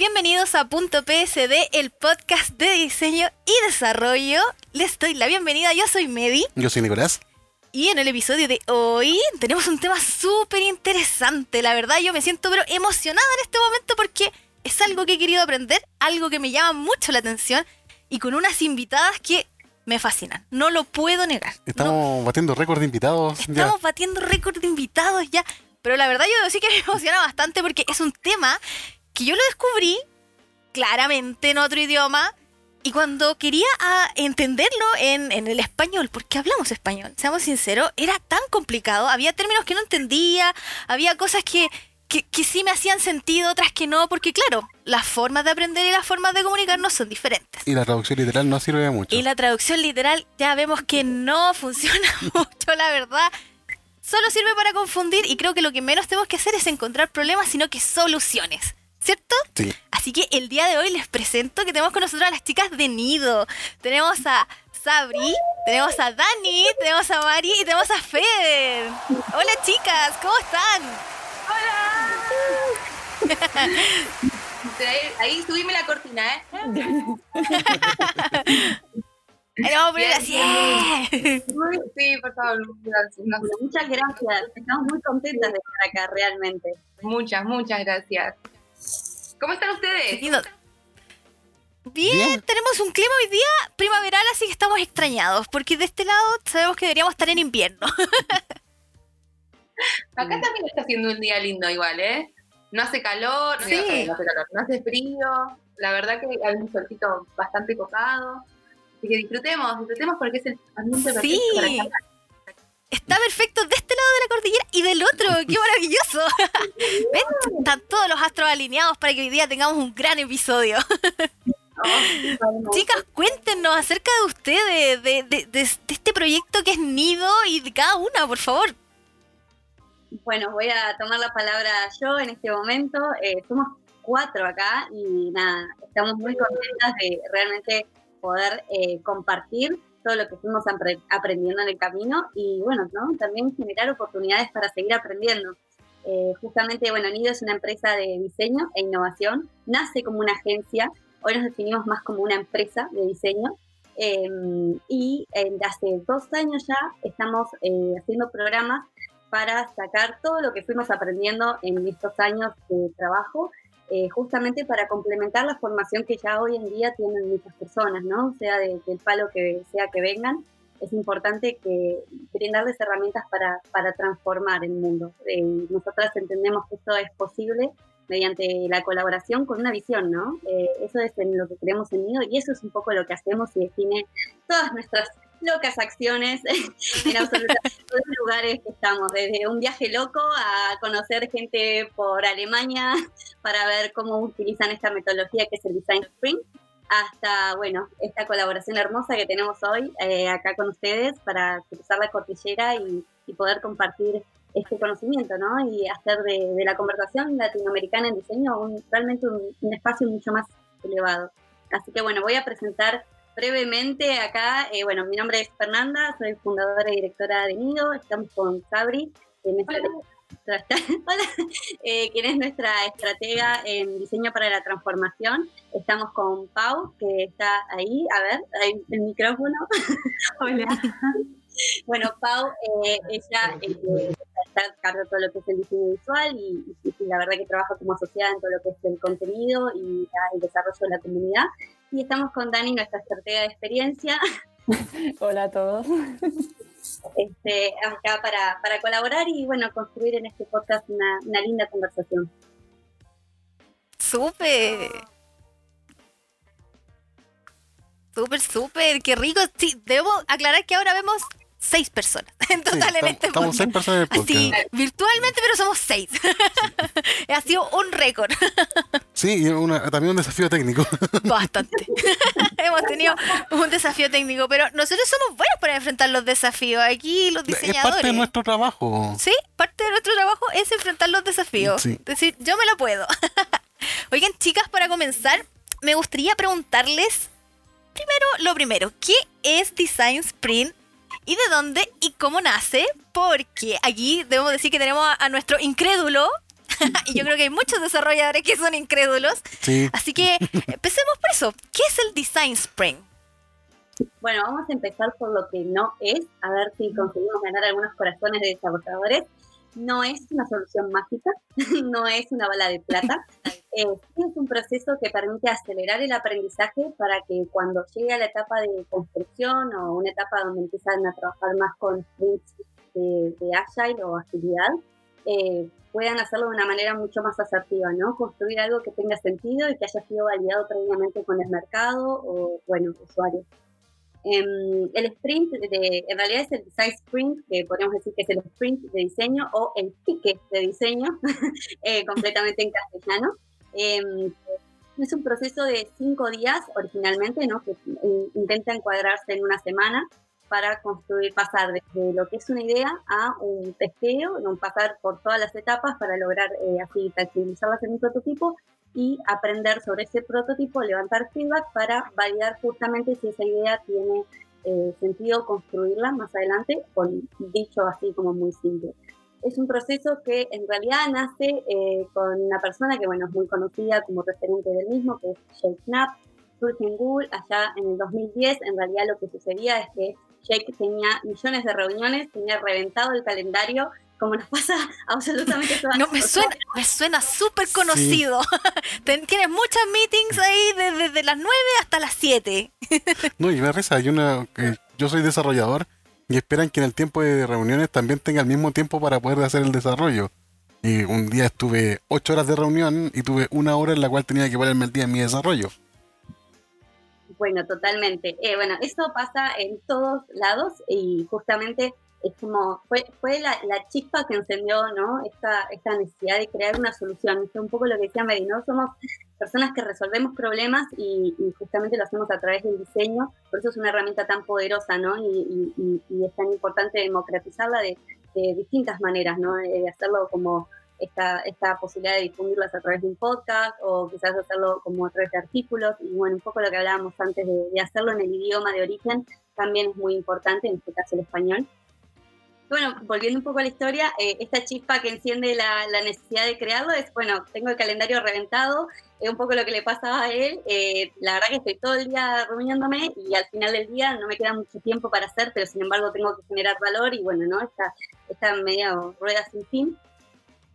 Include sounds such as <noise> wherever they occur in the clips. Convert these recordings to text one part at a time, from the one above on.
Bienvenidos a Punto PSD, el podcast de diseño y desarrollo. Les doy la bienvenida, yo soy Medi. Yo soy Nicolás. Y en el episodio de hoy tenemos un tema súper interesante. La verdad yo me siento pero emocionada en este momento porque es algo que he querido aprender, algo que me llama mucho la atención y con unas invitadas que me fascinan. No lo puedo negar. Estamos batiendo récord de invitados. Estamos batiendo récord de invitados ya. Pero la verdad yo sí que me emociona bastante porque es un tema que yo lo descubrí claramente en otro idioma y cuando quería ah, entenderlo en, el español, porque hablamos español, seamos sinceros, era tan complicado, había términos que no entendía, había cosas que, que, sí me hacían sentido, otras que no, porque claro, las formas de aprender y las formas de comunicarnos son diferentes. Y la traducción literal no sirve mucho. Y la traducción literal ya vemos que no <laughs> funciona <laughs> mucho, la verdad. Solo sirve para confundir y creo que lo que menos tenemos que hacer es encontrar problemas, sino que soluciones. ¿Cierto? Sí. Así que el día de hoy les presento que tenemos con nosotros a las chicas de Nido. Tenemos a Sabri, tenemos a Dani, tenemos a Mari y tenemos a Feder. Hola chicas, ¿cómo están? Hola. <laughs> ahí, subime la cortina, ¿eh? <laughs> Ahí vamos a poner así. Sí, por favor. Muchas gracias. Estamos muy contentas de estar acá, realmente. Muchas, muchas gracias. ¿Cómo están ustedes? Bien, tenemos un clima hoy día primaveral, así que estamos extrañados, porque de este lado sabemos que deberíamos estar en invierno. <laughs> Acá también está haciendo un día lindo igual, ¿eh? No hace calor, no, hace, calor, no hace frío, la verdad que hay un solcito bastante copado. Así que disfrutemos, disfrutemos porque es el ambiente perfecto sí está perfecto de este lado de la cordillera y del otro. <laughs> ¡Qué maravilloso! <laughs> ¿Ven? Están todos los astros alineados para que hoy día tengamos un gran episodio. <laughs> Chicas, cuéntenos acerca de ustedes, de, de, este proyecto que es Nido y de cada una, por favor. Bueno, voy a tomar la palabra yo en este momento. Eh, somos cuatro acá y nada, estamos muy contentas de realmente poder eh, compartir todo lo que fuimos aprendiendo en el camino y bueno, ¿no? también generar oportunidades para seguir aprendiendo. Eh, justamente, bueno, Nido es una empresa de diseño e innovación, nace como una agencia, hoy nos definimos más como una empresa de diseño em, y hace dos años ya estamos eh, haciendo programas para sacar todo lo que fuimos aprendiendo en estos años de trabajo eh, justamente para complementar la formación que ya hoy en día tienen muchas personas, ¿no? Sea del palo que sea que vengan, es importante que brindarles herramientas para, para transformar el mundo. Eh, nosotras entendemos que esto es posible mediante la colaboración con una visión, ¿no? Eh, eso es en lo que creemos en Nido y eso es un poco lo que hacemos y define todas nuestras locas acciones <laughs> en absolutamente todos los lugares que estamos, desde un viaje loco a conocer gente por Alemania <laughs> para ver cómo utilizan esta metodología que es el Design Sprint, hasta, bueno, esta colaboración hermosa que tenemos hoy eh, acá con ustedes para cruzar la cordillera y, poder compartir este conocimiento, ¿no? Y hacer de, la conversación latinoamericana en diseño un, realmente un espacio mucho más elevado. Así que, bueno, voy a presentar brevemente acá, eh, bueno, mi nombre es Fernanda, soy fundadora y directora de Nido, estamos con Sabri, quien es, <laughs> eh, quien es nuestra estratega en diseño para la transformación. Estamos con Pau, que está ahí, a ver, ahí el micrófono. <laughs> Hola. Bueno, Pau, eh, ella está a cargo de todo lo que es el diseño visual y, la verdad que trabaja como asociada en todo lo que es el contenido y el desarrollo de la comunidad. Y estamos con Dani, nuestra estratega de experiencia. <laughs> Hola a todos. Este, acá para, para, colaborar y bueno, construir en este podcast una, una linda conversación. ¡Súper! Súper, súper, qué rico. Sí, debo aclarar que ahora vemos seis personas <laughs> en total en este Estamos seis personas en el Así, virtualmente, pero somos seis. <laughs> ha sido un récord. <laughs> sí, y también un desafío técnico. Bastante. Hemos tenido un desafío técnico, pero nosotros somos buenos para enfrentar los desafíos. Aquí los diseñadores. Es parte de nuestro trabajo. Sí, parte de nuestro trabajo es enfrentar los desafíos. Es decir, yo me lo puedo. Oigan, chicas, para comenzar, me gustaría preguntarles primero lo primero, ¿qué es Design Sprint y de dónde y cómo nace, porque aquí debemos decir que tenemos a, nuestro incrédulo <laughs> y yo creo que hay muchos desarrolladores que son incrédulos. Sí, Así que empecemos por eso. ¿Qué es el Design Sprint? Bueno, vamos a empezar por lo que no es, a ver si conseguimos ganar algunos corazones de desarrolladores. No es una solución mágica, <laughs> no es una bala de plata. <laughs> Eh, es un proceso que permite acelerar el aprendizaje para que cuando llegue a la etapa de construcción o una etapa donde empiezan a trabajar más con sprints de, de agile o agilidad, eh, puedan hacerlo de una manera mucho más asertiva, ¿no? Construir algo que tenga sentido y que haya sido validado previamente con el mercado o, bueno, usuarios. Em, el sprint, de, en realidad es el design sprint, que podríamos decir que es el sprint de diseño o el pique de diseño, <laughs> eh, completamente en castellano. Em, es un proceso de cinco días originalmente, ¿no? que eh, intenta encuadrarse en una semana para construir, pasar desde lo que es una idea a un testeo, pasar por todas las etapas para lograr eh, así tangibilizarlas en un prototipo y aprender sobre ese prototipo, levantar feedback para validar justamente si esa idea tiene eh, sentido construirla más adelante, con dicho así como muy simple. Es un proceso que en realidad nace eh, con una persona que bueno, es muy conocida como referente del mismo, que es Jake Knapp, surge en Google allá en el 2010. En realidad lo que sucedía es que Jake tenía millones de reuniones, tenía reventado el calendario como nos <laughs> pasa absolutamente todas No, me suena, me suena súper conocido. <laughs> Ten- Tienes muchas meetings ahí desde, desde las 9 hasta las 7. <laughs> no, y me risa, hay una, que yo soy desarrollador y esperan que en el tiempo de reuniones también tenga el mismo tiempo para poder hacer el desarrollo. Y un día estuve ocho horas de reunión y tuve una hora en la cual tenía que ponerme el día en mi desarrollo. Bueno, totalmente. Eh, bueno, eso pasa en todos lados y justamente es como, fue, fue la, la chispa que encendió, ¿no? Esta, esta necesidad de crear una solución. Es un poco lo que decía Mary, ¿no? Somos personas que resolvemos problemas y, y justamente lo hacemos a través del diseño, por eso es una herramienta tan poderosa, ¿no? Y, y- y- y es tan importante democratizarla de, de distintas maneras, ¿no? De hacerlo como esta, esta posibilidad de difundirlas a través de un podcast o quizás hacerlo como a través de artículos y bueno, un poco lo que hablábamos antes de, de hacerlo en el idioma de origen también es muy importante, en este caso el español. Bueno, volviendo un poco a la historia, eh, esta chispa que enciende la, la necesidad de crearlo es, bueno, tengo el calendario reventado, es un poco lo que le pasaba a él, eh, la verdad que estoy todo el día reuniéndome y al final del día no me queda mucho tiempo para hacer, pero sin embargo tengo que generar valor y bueno, ¿no? Esta, esta media rueda sin fin.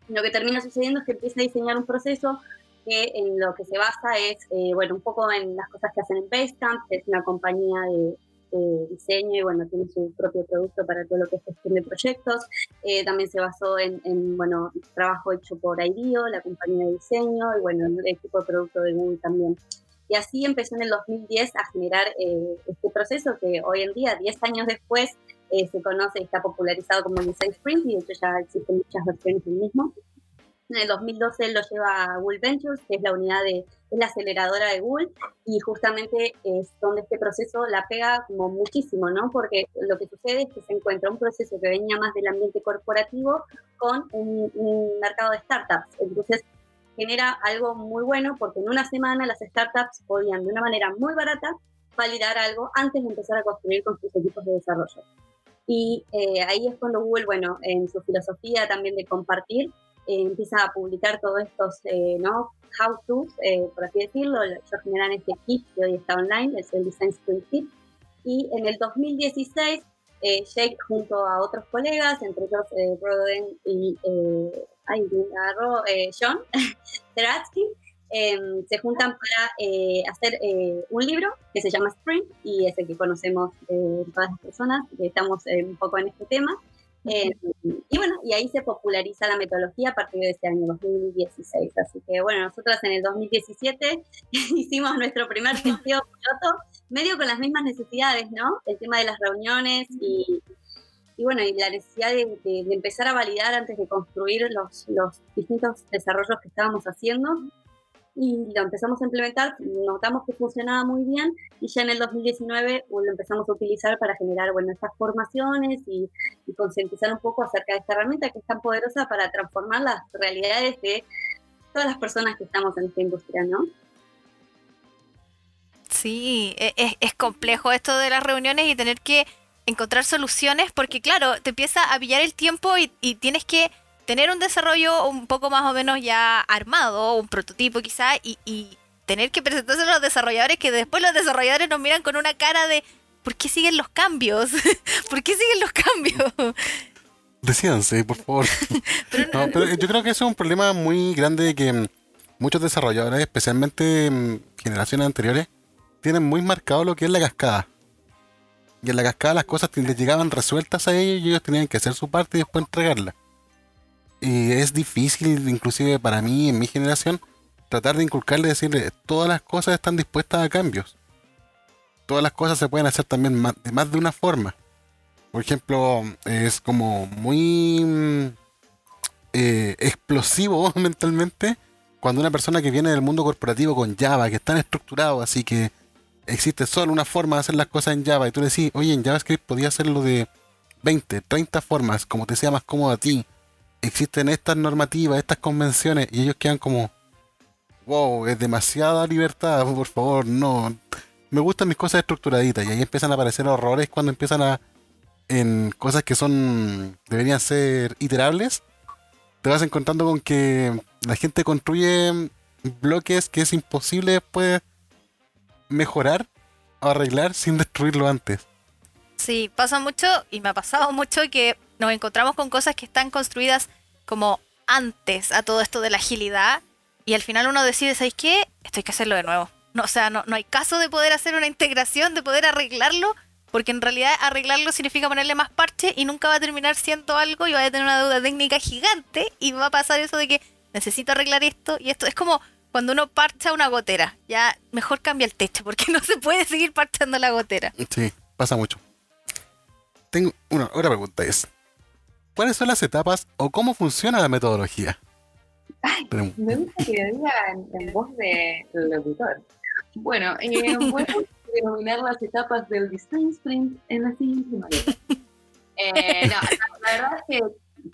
Lo que termina sucediendo es que empieza a diseñar un proceso que en lo que se basa es, eh, bueno, un poco en las cosas que hacen en Basecamp, que es una compañía de, de diseño y bueno, tiene su propio producto para todo lo que es gestión de proyectos. Eh, también se basó en, en, bueno, trabajo hecho por IDEO, la compañía de diseño, y bueno, el equipo de producto de Google también. Y así empezó en el 2010 a generar eh, este proceso que hoy en día, 10 años después, eh, se conoce y está popularizado como Design Sprint, y de hecho ya existen muchas versiones del mismo. En el 2012 lo lleva Google Ventures, que es la unidad de, es la aceleradora de Google, y justamente es donde este proceso la pega como muchísimo, ¿no? Porque lo que sucede es que se encuentra un proceso que venía más del ambiente corporativo con un, un mercado de startups. Entonces genera algo muy bueno porque en una semana las startups podían de una manera muy barata validar algo antes de empezar a construir con sus equipos de desarrollo. Y eh, ahí es cuando Google, bueno, en su filosofía también de compartir, eh, empieza a publicar todos estos, eh, ¿no? How-tos, eh, por así decirlo. Ellos generan este kit que hoy está online, es el Design Sprint Kit. Y en el 2016, eh, Jake junto a otros colegas, entre ellos eh, Broden y eh, ay, agarró, John <laughs> Teratsky, eh, se juntan para hacer un libro que se llama Sprint y es el que conocemos todas las personas que estamos un poco en este tema. Eh, y bueno, y ahí se populariza la metodología a partir de este año 2016. Así que bueno, nosotras en el 2017 <laughs> hicimos nuestro primer testeo piloto, medio con las mismas necesidades, ¿no? El tema de las reuniones y, bueno, y la necesidad de, empezar a validar antes de construir los distintos desarrollos que estábamos haciendo. Y lo empezamos a implementar, notamos que funcionaba muy bien y ya en el 2019 lo empezamos a utilizar para generar bueno, estas formaciones y, y concientizar un poco acerca de esta herramienta que es tan poderosa para transformar las realidades de todas las personas que estamos en esta industria, ¿no? Sí, e- es, es complejo esto de las reuniones y tener que encontrar soluciones porque claro, te empieza a pillar el tiempo y, y tienes que tener un desarrollo un poco más o menos ya armado, un prototipo quizá, y, y tener que presentarse a los desarrolladores que después los desarrolladores nos miran con una cara de ¿por qué siguen los cambios? <laughs> ¿Por qué siguen los cambios? Decídanse, por favor. <laughs> no, pero yo creo que eso es un problema muy grande que mm, muchos desarrolladores, especialmente en generaciones anteriores, tienen muy marcado lo que es la cascada. Y en la cascada las cosas les llegaban resueltas a ellos y ellos tenían que hacer su parte y después entregarla. Y es difícil, inclusive para mí, en mi generación, tratar de inculcarle, decirle, todas las cosas están dispuestas a cambios. Todas las cosas se pueden hacer también de más de una forma. Por ejemplo, es como muy mm, eh, explosivo <laughs> mentalmente cuando una persona que viene del mundo corporativo con Java, que es tan estructurado, así que existe solo una forma de hacer las cosas en Java, y tú le decís, oye, en JavaScript podía hacerlo de 20, 30 formas, como te sea más cómodo a ti. Existen estas normativas, estas convenciones, y ellos quedan como, wow, es demasiada libertad, por favor, no. Me gustan mis cosas estructuraditas, y ahí empiezan a aparecer horrores cuando empiezan a en cosas que son deberían ser iterables, te vas encontrando con que la gente construye bloques que es imposible después mejorar o arreglar sin destruirlo antes. Sí, pasa mucho y me ha pasado mucho que nos encontramos con cosas que están construidas como antes a todo esto de la agilidad y al final uno decide, ¿sabes qué? Esto hay que hacerlo de nuevo. No, o sea, no, no hay caso de poder hacer una integración, de poder arreglarlo porque en realidad arreglarlo significa ponerle más parche y nunca va a terminar siendo algo y va a tener una deuda técnica gigante y va a pasar eso de que necesito arreglar esto y esto. Es como cuando uno parcha una gotera, ya mejor cambia el techo porque <laughs> no se puede seguir parchando la gotera. Sí, pasa mucho. Tengo una otra pregunta es, ¿cuáles son las etapas o cómo funciona la metodología? me gusta que diga en, voz de locutor. Bueno, eh, <laughs> bueno denominar las etapas del design sprint en la siguiente manera. Eh, no, la, verdad es que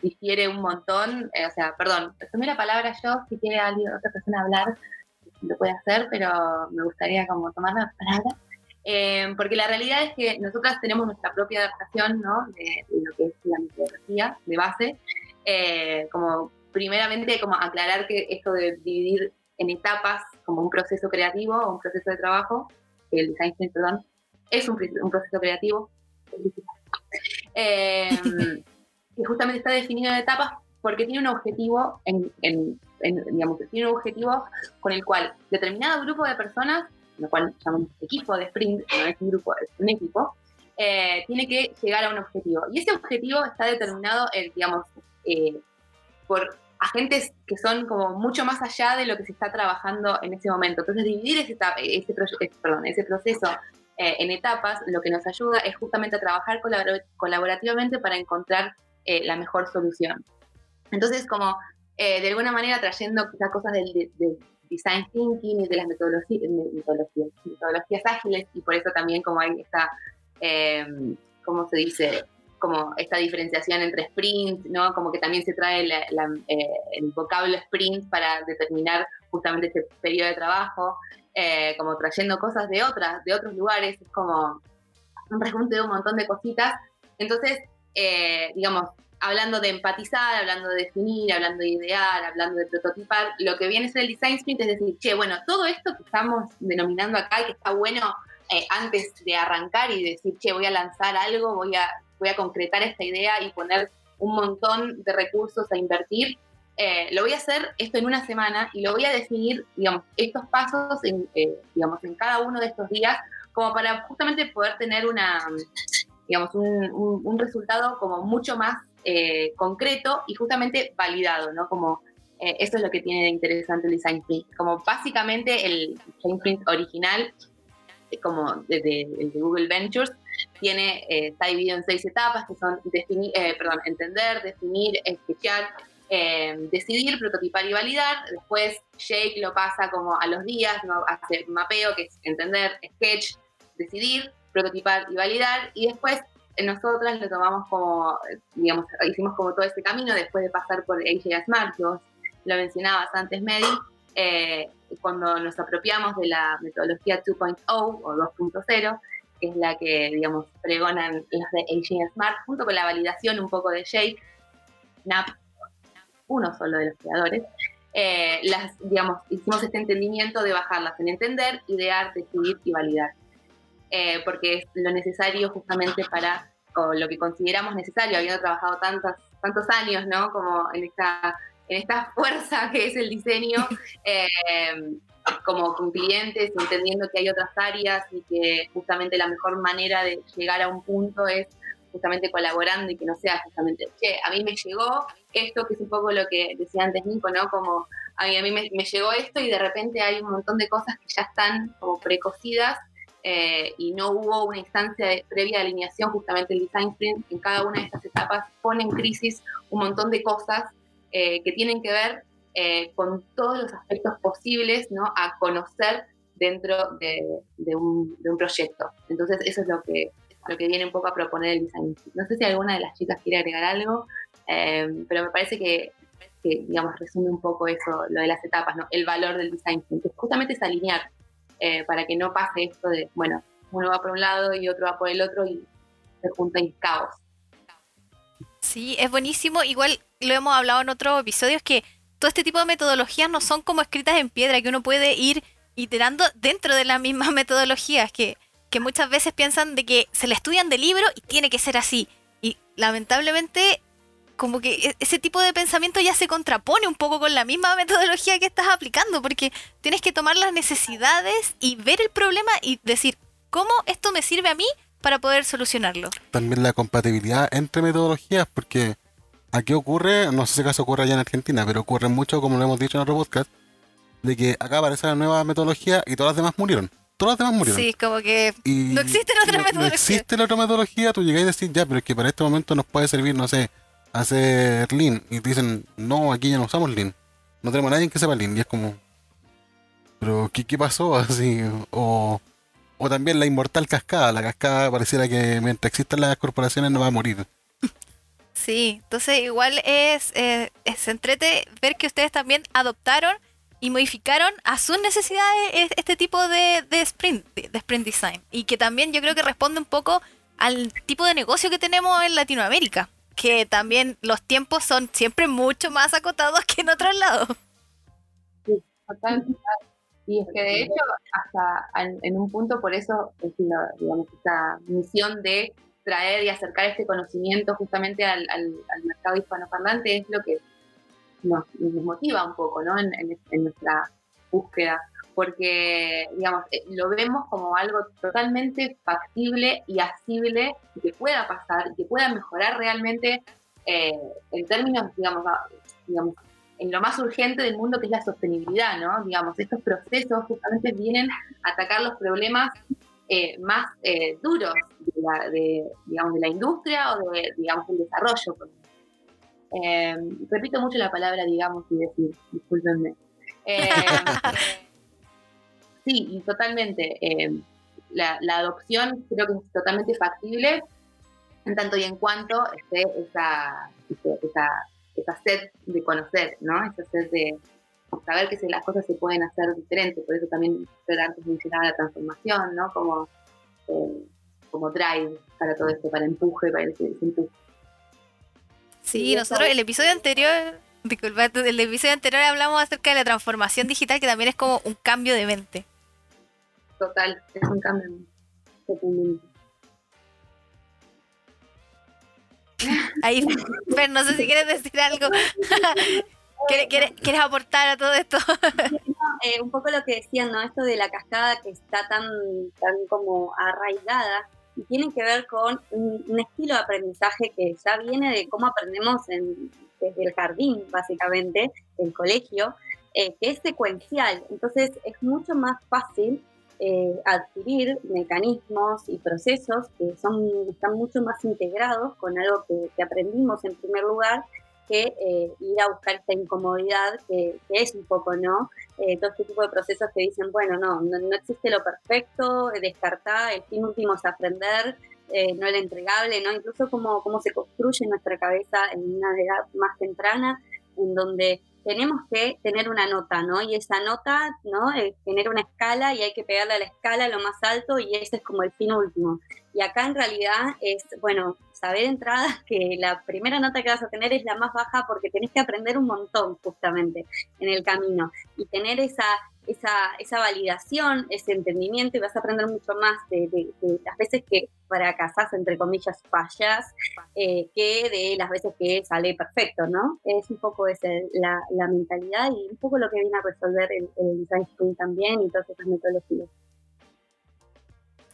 difiere un montón, eh, o sea, perdón, tomé la palabra yo, si quiere alguien, otra persona hablar, lo puede hacer, pero me gustaría como tomar la palabra. Eh, porque la realidad es que nosotras tenemos nuestra propia adaptación ¿no? de, lo que es la metodología de base. como primeramente, como aclarar que esto de dividir en etapas como un proceso creativo o un proceso de trabajo el design sprint, perdón, es un, proceso creativo eh, <laughs> que justamente está definido en etapas porque tiene un objetivo, en, digamos, tiene un objetivo con el cual determinado grupo de personas, lo cual llamamos equipo de sprint, no es un grupo, es un equipo, eh, tiene que llegar a un objetivo. Y ese objetivo está determinado, digamos, eh, por agentes que son como mucho más allá de lo que se está trabajando en ese momento. Entonces, dividir ese, ese, perdón, ese proceso eh, en etapas lo que nos ayuda es justamente a trabajar colaborativamente para encontrar eh, la mejor solución. Entonces, como eh, de alguna manera trayendo quizás cosas del, design thinking y de las metodologías, metodologías, ágiles, y por eso también como hay esta, ¿cómo se dice? como esta diferenciación entre sprint, ¿no? Como que también se trae eh, el vocablo sprint para determinar justamente este periodo de trabajo, eh, como trayendo cosas de otras, de otros lugares, es como un rejunte de un montón de cositas. Entonces, eh, digamos, hablando de empatizar, hablando de definir, hablando de idear, hablando de prototipar, lo que viene es el design sprint, es decir, che, bueno, todo esto que estamos denominando acá y que está bueno antes de arrancar y decir, che, voy a lanzar algo, voy a voy a concretar esta idea y poner un montón de recursos a invertir. Eh, lo voy a hacer esto en una semana y lo voy a definir, digamos, estos pasos en, eh, digamos, en cada uno de estos días, como para justamente poder tener una, digamos, un, resultado como mucho más eh, concreto y justamente validado, ¿no? Como eso es lo que tiene de interesante el design sprint. Como básicamente el design sprint original, como desde el de Google Ventures, tiene, eh, está dividido en seis etapas, que son definir, eh, perdón, entender, definir, sketchar, eh, decidir, prototipar y validar. Después Jake lo pasa como a los días, ¿no? hace mapeo, que es entender, sketch, decidir, prototipar y validar. Y después nosotras lo tomamos como, digamos, hicimos como todo este camino después de pasar por AJ Smart, que vos lo mencionabas antes, Medi, cuando nos apropiamos de la metodología 2.0 o 2.0, que es la que, digamos, pregonan los de Aging Smart, junto con la validación un poco de Jake, NAP, uno solo de los creadores, eh, las, digamos, hicimos este entendimiento de bajarlas en entender, idear, decidir y validar. Eh, porque es lo necesario justamente para, o lo que consideramos necesario, habiendo trabajado tantos, tantos años, ¿no? Como en esta, en esta <laughs> fuerza que es el diseño, <laughs> eh, como con clientes, entendiendo que hay otras áreas y que justamente la mejor manera de llegar a un punto es justamente colaborando y que no sea justamente, che, a mí me llegó esto, que es un poco lo que decía antes Nico, ¿no? Como a mí, a mí me, llegó esto y de repente hay un montón de cosas que ya están como precocidas eh, y no hubo una instancia de, previa de alineación, justamente el design sprint en cada una de estas etapas pone en crisis un montón de cosas eh, que tienen que ver eh, con todos los aspectos posibles ¿no? a conocer dentro de, de, un, de, un, proyecto. Entonces eso es lo que lo que viene un poco a proponer el design. No sé si alguna de las chicas quiere agregar algo, eh, pero me parece que, digamos, resume un poco eso, lo de las etapas, ¿no? El valor del design que justamente es alinear, eh, para que no pase esto de, bueno, uno va por un lado y otro va por el otro y se junta en caos. Sí, es buenísimo. Igual lo hemos hablado en otros episodios que todo este tipo de metodologías no son como escritas en piedra, que uno puede ir iterando dentro de las mismas <laughs> metodologías, que que muchas veces piensan de que se le estudian de libro y tiene que ser así. Y lamentablemente, como que e-, ese tipo de pensamiento ya se contrapone un poco con la misma <laughs> metodología que estás aplicando, porque tienes que tomar las necesidades y ver el problema y decir, ¿cómo esto me sirve a mí para poder solucionarlo? También la compatibilidad entre metodologías, porque aquí ocurre, no sé si acaso ocurre allá en Argentina, pero ocurre mucho, como lo hemos dicho en otro podcast, de que acá aparece la nueva metodología y todas las demás murieron todas las demás murieron. Sí, como que no existe otra metodología. No existe la otra metodología, tú llegas y decís, ya, pero es que para este momento nos puede servir, no sé, hacer Lean. Y dicen, no, aquí ya no usamos Lean. No tenemos a nadie que sepa Lean. Y es como, pero ¿qué, qué pasó? <laughs> Así, o, o también la inmortal cascada. La cascada pareciera que mientras existan las corporaciones no va a morir. <laughs> Sí, entonces igual es, eh, es entrete ver que ustedes también adoptaron y modificaron a sus necesidades este tipo de, sprint, de sprint design. Y que también yo creo que responde un poco al tipo de negocio que tenemos en Latinoamérica, que también los tiempos son siempre mucho más acotados que en otros lados. Sí, Y es que de hecho, hasta en, un punto, por eso, es digamos, esta misión de traer y acercar este conocimiento justamente al, al, al mercado hispanoparlante es lo que nos, motiva un poco ¿no? en, nuestra búsqueda, porque digamos, eh, lo vemos como algo totalmente factible y asible que pueda pasar y que pueda mejorar realmente eh, en términos, digamos, digamos, en lo más urgente del mundo que es la sostenibilidad, ¿no? Digamos, estos procesos justamente vienen a atacar los problemas eh, más duros de la, de, digamos, de la industria o de, digamos, del desarrollo, eh, repito mucho la palabra digamos y decir, discúlpenme. <laughs> Eh, sí, y totalmente. Eh, la, adopción creo que es totalmente factible en tanto y en cuanto esté esa, esa, esa sed de conocer, ¿no? Esa sed de saber que las cosas se pueden hacer diferentes. Por eso también antes mencionaba la transformación, ¿no? Como, como drive para todo esto, para empuje, para ese empuje. Sí, nosotros el episodio anterior, disculpa, el episodio anterior hablamos acerca de la transformación digital, que también es como un cambio de mente. Total, es un cambio de mente. Ahí, pero no sé si quieres decir algo. <laughs> ¿Quieres, quieres, aportar a todo esto? <laughs> Eh, un poco lo que decían, ¿no? Esto de la cascada que está tan, tan como arraigada y tienen que ver con un, estilo de aprendizaje que ya viene de cómo aprendemos desde el jardín, básicamente, del colegio, eh, que es secuencial. Entonces es mucho más fácil eh, adquirir mecanismos y procesos que son, están mucho más integrados con algo que, aprendimos en primer lugar que eh, ir a buscar esta incomodidad que, es un poco, ¿no? Eh, todo este tipo de procesos que dicen, bueno, no, no, existe lo perfecto, descartar, el fin último es aprender, eh, no el entregable, ¿no? Incluso cómo, cómo se construye nuestra cabeza en una edad más temprana, en donde tenemos que tener una nota, ¿no? Y esa nota, ¿no? tener una escala y hay que pegarle a la escala lo más alto y ese es como el fin último. Y acá en realidad es, bueno, saber de entrada <laughs> que la primera nota que vas a tener es la más baja porque tenés que aprender un montón justamente en el camino y tener esa, esa, esa validación, ese entendimiento y vas a aprender mucho más de, las veces que fracasás, entre comillas, fallas, eh, que de las veces que sale perfecto, ¿no? Es un poco esa, la, la mentalidad y un poco lo que viene a resolver el, el design sprint también y todas esas metodologías.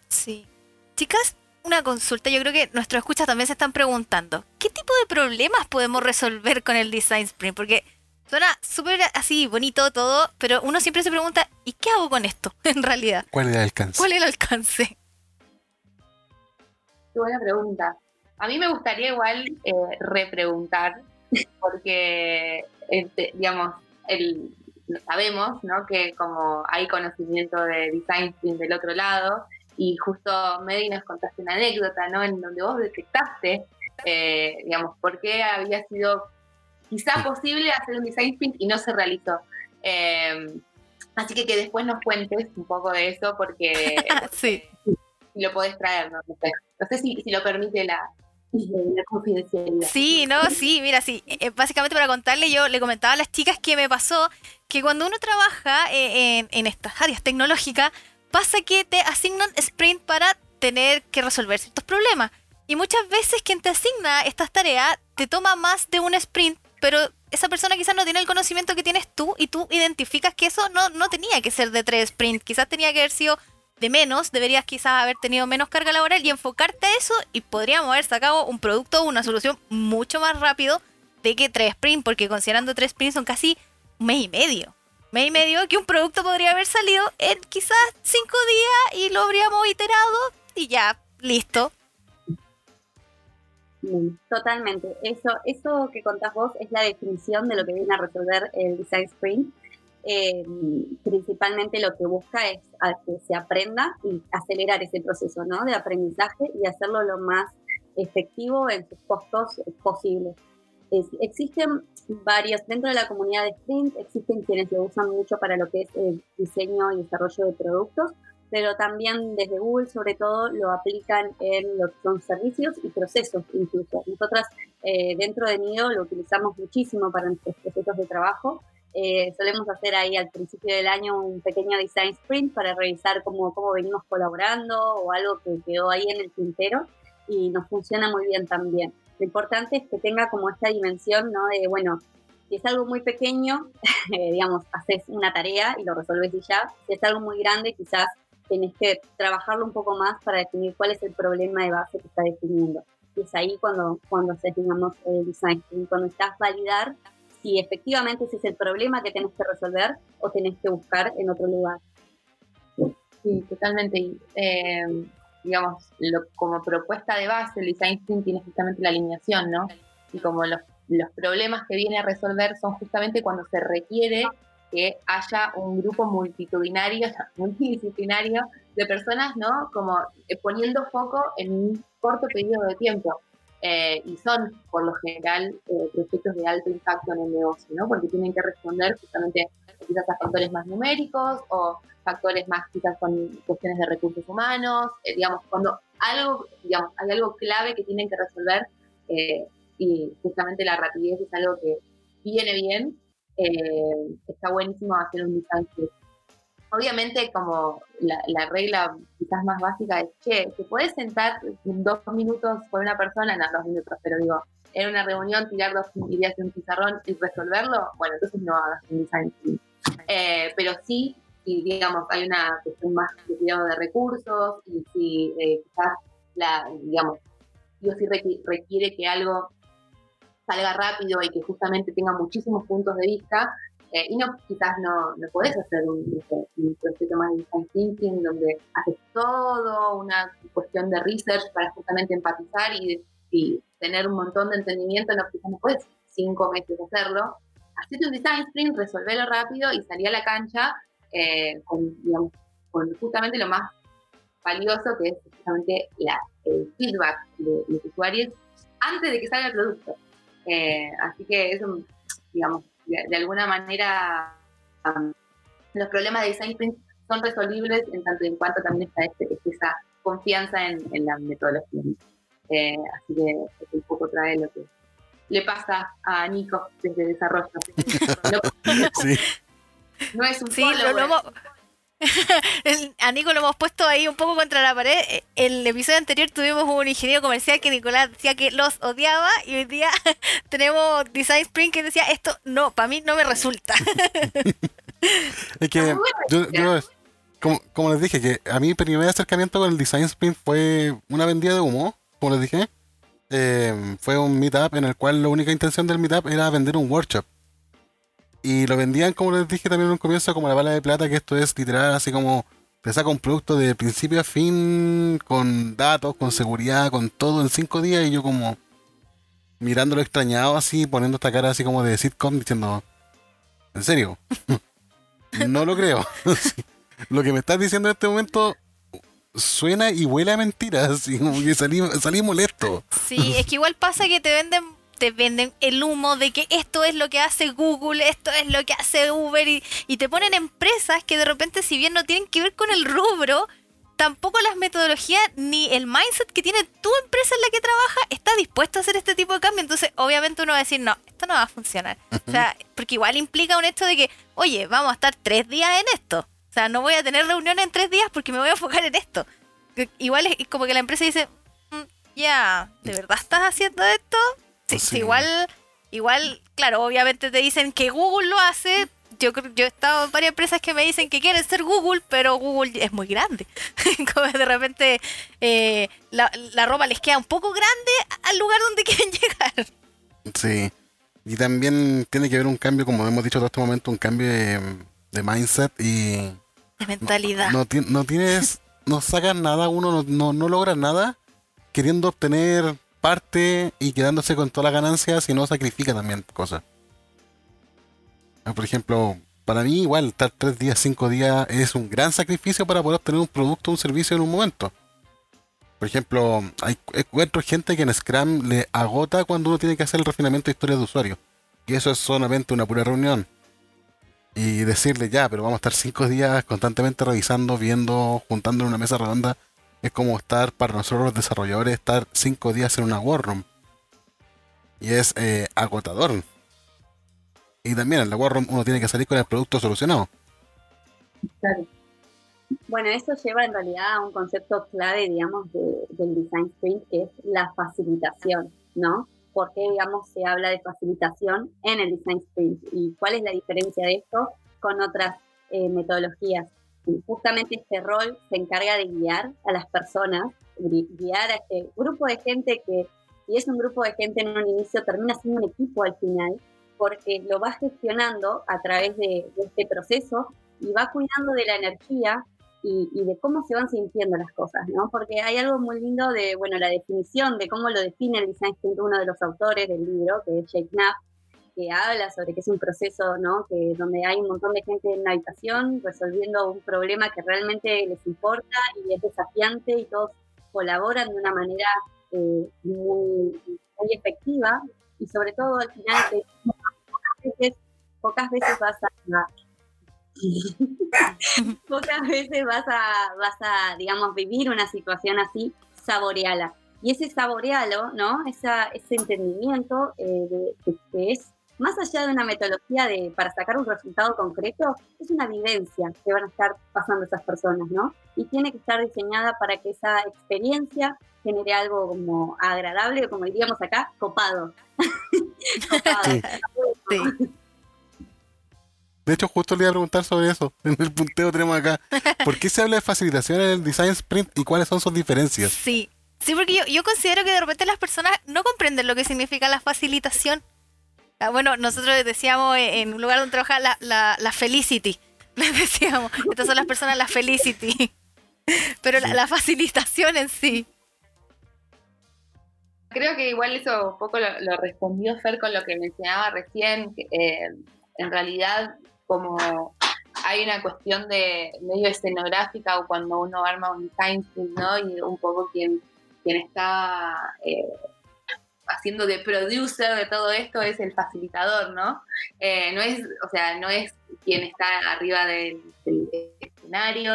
Sí. Chicas, una consulta. Yo creo que nuestros escuchas también se están preguntando, ¿qué tipo de problemas podemos resolver con el Design Sprint? Porque suena súper así bonito todo, pero uno siempre se pregunta, ¿y qué hago con esto <laughs> en realidad? ¿Cuál es el alcance? ¿Cuál es el alcance? Qué buena pregunta. A mí me gustaría igual eh, repreguntar, <laughs> porque, este, digamos, el, sabemos ¿no? que como hay conocimiento de design del otro lado, y justo Medi nos contaste una anécdota, ¿no? En donde vos detectaste, eh, digamos, por qué había sido quizá posible hacer un design sprint y no se realizó. Em, así que que después nos cuentes un poco de eso porque <laughs> sí. lo podés traer, no, sé, si, lo permite la, confidencialidad. Sí, no, sí, mira, sí. Eh, básicamente para contarle, yo le comentaba a las chicas que me pasó que cuando uno trabaja eh, en, en estas áreas tecnológicas, pasa que te asignan sprint para tener que resolver ciertos problemas. Y muchas veces quien te asigna estas tareas te toma más de un sprint, pero esa persona quizás no tiene el conocimiento que tienes tú y tú identificas que eso no, no tenía que ser de tres sprints, quizás tenía que haber sido de menos, deberías quizás haber tenido menos carga laboral y enfocarte a eso y podríamos haber sacado un producto o una solución mucho más rápido de que tres sprints, porque considerando tres sprints son casi un mes y medio mes y medio que un producto podría haber salido en quizás cinco días y lo habríamos iterado y ya, listo. Totalmente. Eso, eso que contás vos es la definición de lo que viene a resolver el Design Sprint. Eh, principalmente lo que busca es que se aprenda y acelerar ese proceso ¿no? de aprendizaje y hacerlo lo más efectivo en sus costos posibles existen varios, dentro de la comunidad de Sprint, existen quienes lo usan mucho para lo que es el diseño y desarrollo de productos, pero también desde Google sobre todo lo aplican en lo que son servicios y procesos incluso. Nosotras eh, dentro de Nido lo utilizamos muchísimo para nuestros procesos de trabajo. Eh, solemos hacer ahí al principio del año un pequeño design sprint para revisar cómo, cómo venimos colaborando o algo que quedó ahí en el tintero y nos funciona muy bien también. Lo importante es que tenga como esta dimensión, ¿no? De, bueno, si es algo muy pequeño, <laughs> eh, digamos, haces una tarea y lo resolves y ya. Si es algo muy grande, quizás tenés que trabajarlo un poco más para definir cuál es el problema de base que está definiendo. Y es ahí cuando, cuando haces, digamos, el design, cuando estás validar si efectivamente ese es el problema que tenés que resolver o tenés que buscar en otro lugar. Sí, totalmente. Eh, digamos, como propuesta de base, el design tiene justamente la alineación, ¿no? Y como los, los problemas que viene a resolver son justamente cuando se requiere que haya un grupo multitudinario, <laughs> multidisciplinario de personas, ¿no? Como eh, poniendo foco en un corto periodo de tiempo. Eh, y son, por lo general, eh, proyectos de alto impacto en el negocio, ¿no? Porque tienen que responder justamente quizás a factores más numéricos o factores más quizás con cuestiones de recursos humanos, eh, digamos, cuando algo, digamos, hay algo clave que tienen que resolver eh, y justamente la rapidez es algo que viene bien, eh, está buenísimo hacer un design Obviamente, como la, regla quizás más básica es, che, ¿te puedes sentar dos minutos con una persona? No, dos minutos, pero digo, en una reunión tirar dos ideas en un pizarrón y resolverlo, bueno, entonces no hagas un design pero sí si, digamos, hay una cuestión más de cuidado de recursos y si eh, quizás, la, digamos, Dios sí requiere que algo salga rápido y que justamente tenga muchísimos puntos de vista, eh, y no, quizás no, no podés hacer un, proceso más de design thinking donde haces todo una cuestión de research para justamente empatizar y, tener un montón de entendimiento, no, quizás no puedes cinco meses hacerlo. Hacete un design sprint, resolverlo rápido y salí a la cancha eh, con, justamente lo más valioso que es justamente el feedback de los usuarios antes de que salga el producto. Eh, así que eso, digamos, de, alguna manera um, los problemas de design sprint son resolvibles en tanto en cuanto también está este, esa confianza en, la metodología. Eh, así que un poco trae lo que le pasa a Nico desde desarrollo. sí. No es un sí, lo, <laughs> a Nico lo hemos puesto ahí un poco contra la pared. El episodio anterior tuvimos un ingeniero comercial que Nicolás decía que los odiaba y hoy día <laughs> tenemos Design Spring que decía esto no, para mí no me resulta. <laughs> es que yo, como, como, les dije, que a mí mi primer acercamiento con el Design Sprint fue una vendida de humo, como les dije. Eh, fue un meetup en el cual la única intención del meetup era vender un workshop. Y lo vendían, como les dije también en un comienzo, como la bala de plata, que esto es literal, así como te saca un producto de principio a fin, con datos, con seguridad, con todo en cinco días. Y yo como mirándolo extrañado así, poniendo esta cara así como de sitcom, diciendo, ¿en serio? <laughs> no lo creo. <laughs> lo que me estás diciendo en este momento suena y huele a mentiras. Y como salí molesto. Sí, es que igual pasa que te venden te venden el humo de que esto es lo que hace Google, esto es lo que hace Uber y, y, te ponen empresas que de repente si bien no tienen que ver con el rubro, tampoco las metodologías ni el mindset que tiene tu empresa en la que trabaja está dispuesto a hacer este tipo de cambio. Entonces obviamente uno va a decir, no, esto no va a funcionar. O sea, porque igual implica un hecho de que, oye, vamos a estar tres días en esto. O sea, no voy a tener reuniones en tres días porque me voy a enfocar en esto. Igual es como que la empresa dice, mm, ya, ¿de verdad estás haciendo esto? Sí, sí, igual, igual, claro, obviamente te dicen que Google lo hace. Yo yo he estado en varias empresas que me dicen que quieren ser Google, pero Google es muy grande. <laughs> como de repente eh, la, la ropa les queda un poco grande al lugar donde <laughs> quieren llegar. Sí. Y también tiene que haber un cambio, como hemos dicho en este momento, un cambio de mindset y de mentalidad. No, no, tienes, no sacas nada, uno no, no, logra nada queriendo obtener parte y quedándose con toda la ganancia, si no sacrifica también cosas. Ah, por ejemplo, para mí igual estar tres días, cinco días es un gran sacrificio para poder obtener un producto un servicio en un momento. Por ejemplo, hay encuentro gente que en Scrum le agota cuando uno tiene que hacer el refinamiento de historia de usuario. Y eso es solamente una pura reunión y decirle ya, pero vamos a estar cinco días constantemente revisando, viendo, juntando en una mesa redonda, es como estar para nosotros los desarrolladores, estar cinco días en una war room. Y es eh, agotador. Y también en la war room uno tiene que salir con el producto solucionado. Claro. Bueno, eso lleva en realidad a un concepto clave, digamos, del design sprint, que es la facilitación, ¿no? por qué, digamos, se habla de facilitación en el Design Sprint y cuál es la diferencia de esto con otras eh, metodologías. Justamente este rol se encarga de guiar a las personas, guiar a este grupo de gente que, si es un grupo de gente en un inicio, termina siendo un equipo al final, porque lo va gestionando a través de este proceso y va cuidando de la energía y, de cómo se van sintiendo las cosas, ¿no? Porque hay algo muy lindo de, bueno, la definición de cómo lo define el design uno de los autores del libro, que es Jake Knapp, que habla sobre que es un proceso, ¿no? Que donde hay un montón de gente en la habitación resolviendo un problema que realmente les importa y es desafiante y todos colaboran de una manera eh, muy, efectiva y sobre todo al final pocas veces, pocas veces vas a <laughs> Pocas veces vas a, vas a, digamos, vivir una situación así, saboreala. Y ese saborealo, ¿no? Esa, ese entendimiento eh, que es más allá de una metodología de, para sacar un resultado concreto, es una vivencia que van a estar pasando esas personas, ¿no? Y tiene que estar diseñada para que esa experiencia genere algo como agradable, como diríamos acá, copado. <laughs> copado. Sí. De hecho, justo le iba a preguntar sobre eso. <laughs> En el punteo tenemos acá. ¿Por qué se habla de facilitación en el design sprint y cuáles son sus diferencias? Sí, sí, porque yo, considero que de repente las personas no comprenden lo que significa la facilitación. Ah, bueno, nosotros decíamos en un lugar donde trabaja la, la, la felicity. <laughs> Les decíamos, estas son las personas la felicity. <laughs> Pero la, facilitación en sí. Creo que igual eso un poco lo, respondió Fer con lo que mencionaba recién. Eh, en realidad como hay una cuestión de medio escenográfica o cuando uno arma un design ¿no? Y un poco quien, quien está eh, haciendo de producer de todo esto es el facilitador, ¿no? Eh, no es, o sea, no es quien está arriba del, escenario,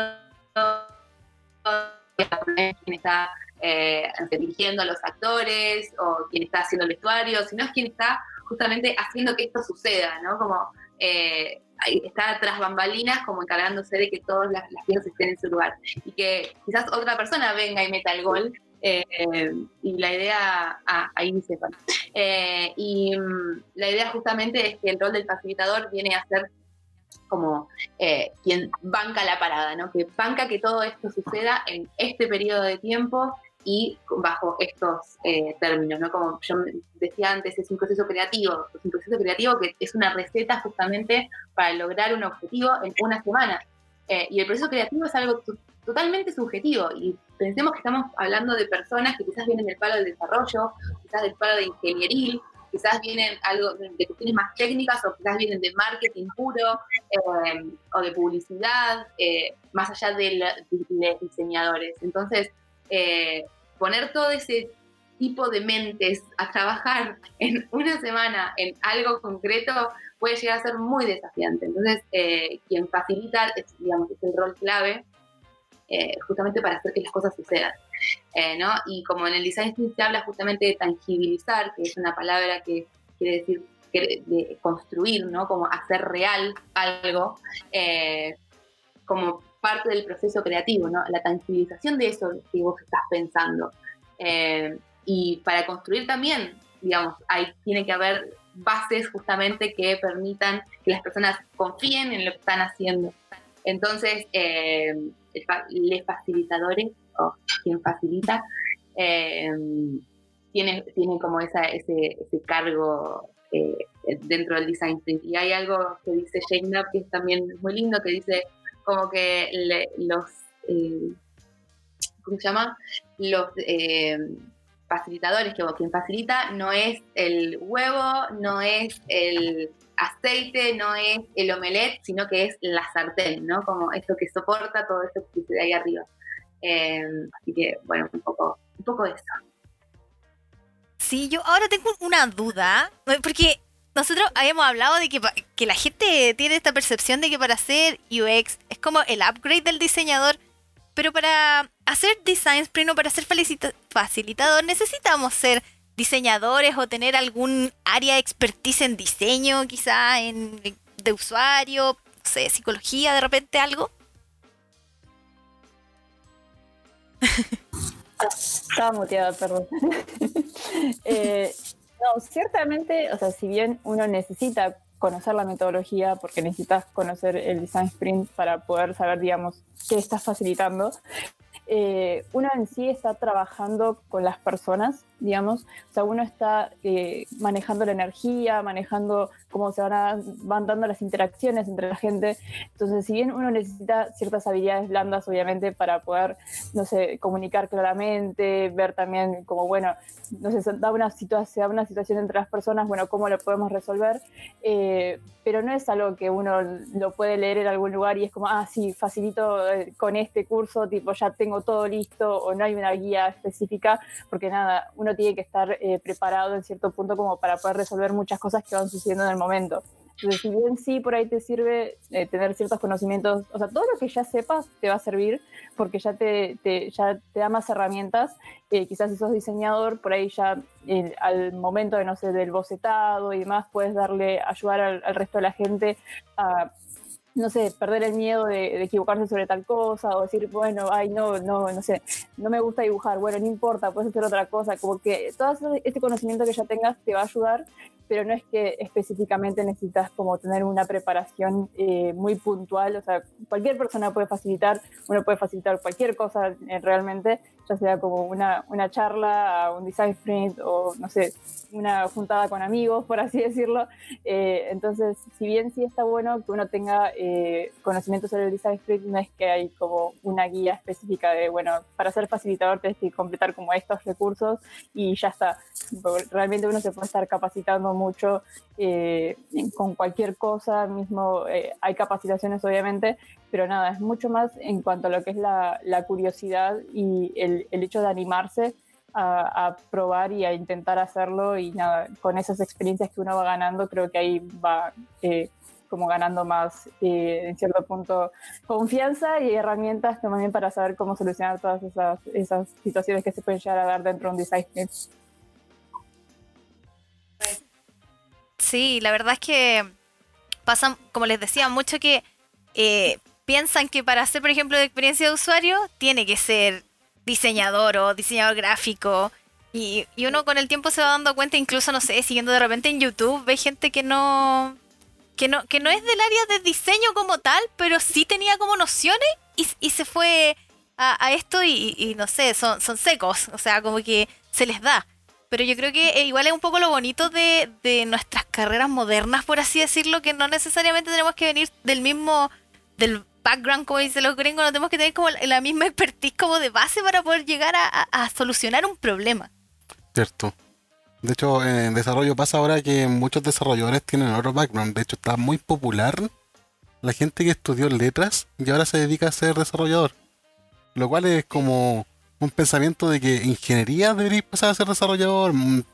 quien está eh, dirigiendo a los actores o quien está haciendo el vestuario, sino es quien está justamente haciendo que esto suceda, ¿no? Como eh, está tras bambalinas como encargándose de que todas las, piezas estén en su lugar y que quizás otra persona venga y meta el gol eh, y la idea, ah, ahí dice, eh, y mm, la idea justamente es que el rol del facilitador viene a ser como quien banca la parada, ¿no? Que banca que todo esto suceda en este periodo de tiempo y bajo estos eh, términos, ¿no? Como yo decía antes, es un proceso creativo, es un proceso creativo que es una receta justamente para lograr un objetivo en una semana. Eh, y el proceso creativo es algo totalmente subjetivo y pensemos que estamos hablando de personas que quizás vienen del palo del desarrollo, quizás del palo de ingeniería, quizás vienen algo de cuestiones más técnicas o quizás vienen de marketing puro eh, o de publicidad, más allá de, de diseñadores. Entonces, eh, poner todo ese tipo de mentes a trabajar en una semana en algo concreto puede llegar a ser muy desafiante. Entonces, eh, quien facilita, es, digamos, es el rol clave eh, justamente para hacer que las cosas sucedan. ¿no? Y como en el design se habla justamente de tangibilizar, que es una palabra que quiere decir de construir, ¿no? Como hacer real algo, como parte del proceso creativo, ¿no? La tangibilización de eso que vos estás pensando. Eh, y para construir también, digamos, hay, tiene que haber bases justamente que permitan que las personas confíen en lo que están haciendo. Entonces, eh, les facilitadores, o quien facilita, eh, tiene, tiene como esa, ese, ese cargo eh, dentro del design sprint. Y hay algo que dice Jane Knapp que es también muy lindo, que dice, como que los, eh, ¿cómo se llama? Los eh, facilitadores, que quien facilita no es el huevo, no es el aceite, no es el omelette, sino que es la sartén, ¿no? Como eso que soporta todo esto que sucede ahí arriba. Eh, así que, bueno, un poco, un poco eso. Sí, yo ahora tengo una duda, porque nosotros habíamos hablado de que, que la gente tiene esta percepción de que para hacer UX es como el upgrade del diseñador, pero para hacer design sprint o para ser facilitador necesitamos ser diseñadores o tener algún área de expertise en diseño, quizá en de usuario, no sé, psicología, de repente algo. <laughs> Estaba muteada, perdón. <laughs> eh, no, ciertamente, o sea, si bien uno necesita conocer la metodología, porque necesitas conocer el design sprint para poder saber, digamos, qué estás facilitando, eh, uno en sí está trabajando con las personas, digamos, o sea, uno está eh, manejando la energía, manejando cómo se van, van dando las interacciones entre la gente. Entonces, si bien uno necesita ciertas habilidades blandas, obviamente, para poder, no sé, comunicar claramente, ver también como, bueno, no sé, se da una, situación, una situación entre las personas, bueno, cómo lo podemos resolver, eh, pero no es algo que uno lo puede leer en algún lugar y es como, ah, sí, facilito eh, con este curso, tipo, ya tengo todo listo, o no hay una guía específica, porque nada, uno tiene que estar eh, preparado en cierto punto como para poder resolver muchas cosas que van sucediendo en el momento. Entonces, si bien sí por ahí te sirve eh, tener ciertos conocimientos, o sea, todo lo que ya sepas te va a servir porque ya te, ya te da más herramientas. Eh, quizás si sos diseñador, por ahí ya al momento de, no sé, del bocetado y demás, puedes darle, ayudar al, al resto de la gente a no sé, perder el miedo de, equivocarse sobre tal cosa o decir, bueno, ay, no, no, no sé, no me gusta dibujar, bueno, no importa, puedes hacer otra cosa, como que todo este conocimiento que ya tengas te va a ayudar pero no es que específicamente necesitas como tener una preparación eh, muy puntual, o sea, cualquier persona puede facilitar, uno puede facilitar cualquier cosa eh, realmente, ya sea como una, una charla, un design sprint o no sé, una juntada con amigos, por así <laughs> decirlo. Eh, entonces, si bien sí está bueno que uno tenga conocimiento sobre el design sprint, no es que hay como una guía específica de, bueno, para ser facilitador tienes que completar como estos recursos y ya está. Realmente uno se puede estar capacitando mucho eh, con cualquier cosa, mismo eh, hay capacitaciones obviamente, pero nada, es mucho más en cuanto a lo que es la, curiosidad y el, hecho de animarse a, probar y a intentar hacerlo y nada, con esas experiencias que uno va ganando, creo que ahí va eh, como ganando más, eh, en cierto punto, confianza y herramientas también para saber cómo solucionar todas esas, situaciones que se pueden llegar a dar dentro de un design. Sí, la verdad es que pasan, como les decía, mucho que eh, piensan que para hacer, por ejemplo, de experiencia de usuario, tiene que ser diseñador o diseñador gráfico. Y, uno con el tiempo se va dando cuenta, incluso, no sé, siguiendo de repente en YouTube, ve gente que no, que no, que no es del área de diseño como tal, pero sí tenía como nociones y, se fue a, esto y, no sé, son, son secos, o sea, como que se les da. Pero yo creo que eh, igual es un poco lo bonito de, de nuestras carreras modernas, por así decirlo, que no necesariamente tenemos que venir del mismo, del background, como dicen los gringos, no tenemos que tener como la misma expertise como de base para poder llegar a, solucionar un problema. Cierto. De hecho, en desarrollo pasa ahora que muchos desarrolladores tienen otro background. De hecho, está muy popular la gente que estudió letras y ahora se dedica a ser desarrollador. Lo cual es como un pensamiento de que ingeniería debería pasar a ser desarrollador, un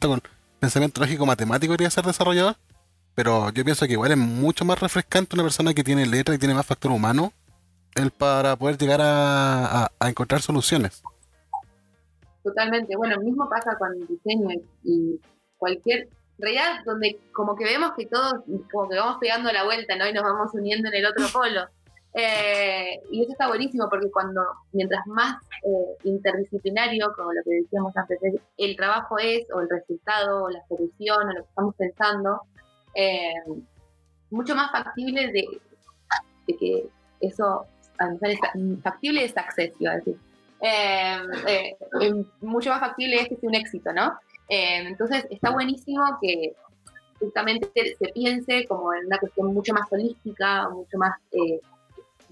con pensamiento lógico matemático debería ser desarrollador. Pero yo pienso que igual es mucho más refrescante una persona que tiene letra y tiene más factor humano el para poder llegar a, encontrar soluciones. Totalmente. Bueno, mismo pasa con el diseño y cualquier realidad donde como que vemos que todos como que vamos pegando la vuelta, ¿no? Y nos vamos uniendo en el otro polo. Eh, y eso está buenísimo porque cuando, mientras más eh, interdisciplinario, como lo que decíamos antes, el trabajo es, o el resultado, o la solución, o lo que estamos pensando, eh, mucho más factible de, que eso, factible es acceso, a decir. Eh, eh, mucho más factible es que sea un éxito, ¿no? entonces está buenísimo que justamente se piense como en una cuestión mucho más holística, mucho más,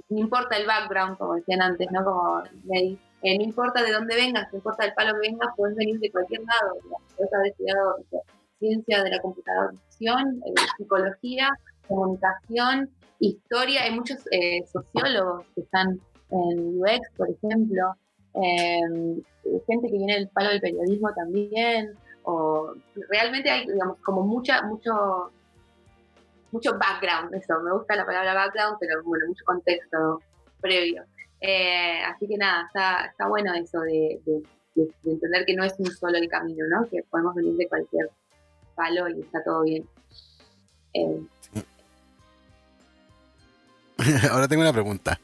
no importa el background, como decían antes, ¿no? Como no importa de dónde vengas, no importa el palo que vengas, puedes venir de cualquier lado, ciencia de la computación, eh, psicología, comunicación, historia. Hay muchos eh, sociólogos que están en UX, por ejemplo, em, gente que viene del palo del periodismo también, o realmente hay, digamos, como mucha, mucho, mucho background, eso, me gusta la palabra background, pero bueno, mucho contexto previo. Eh, así que nada, está, está bueno eso de, de, entender que no es un solo el camino, ¿no? Que podemos venir de cualquier palo y está todo bien. Eh, <laughs> Ahora tengo una pregunta.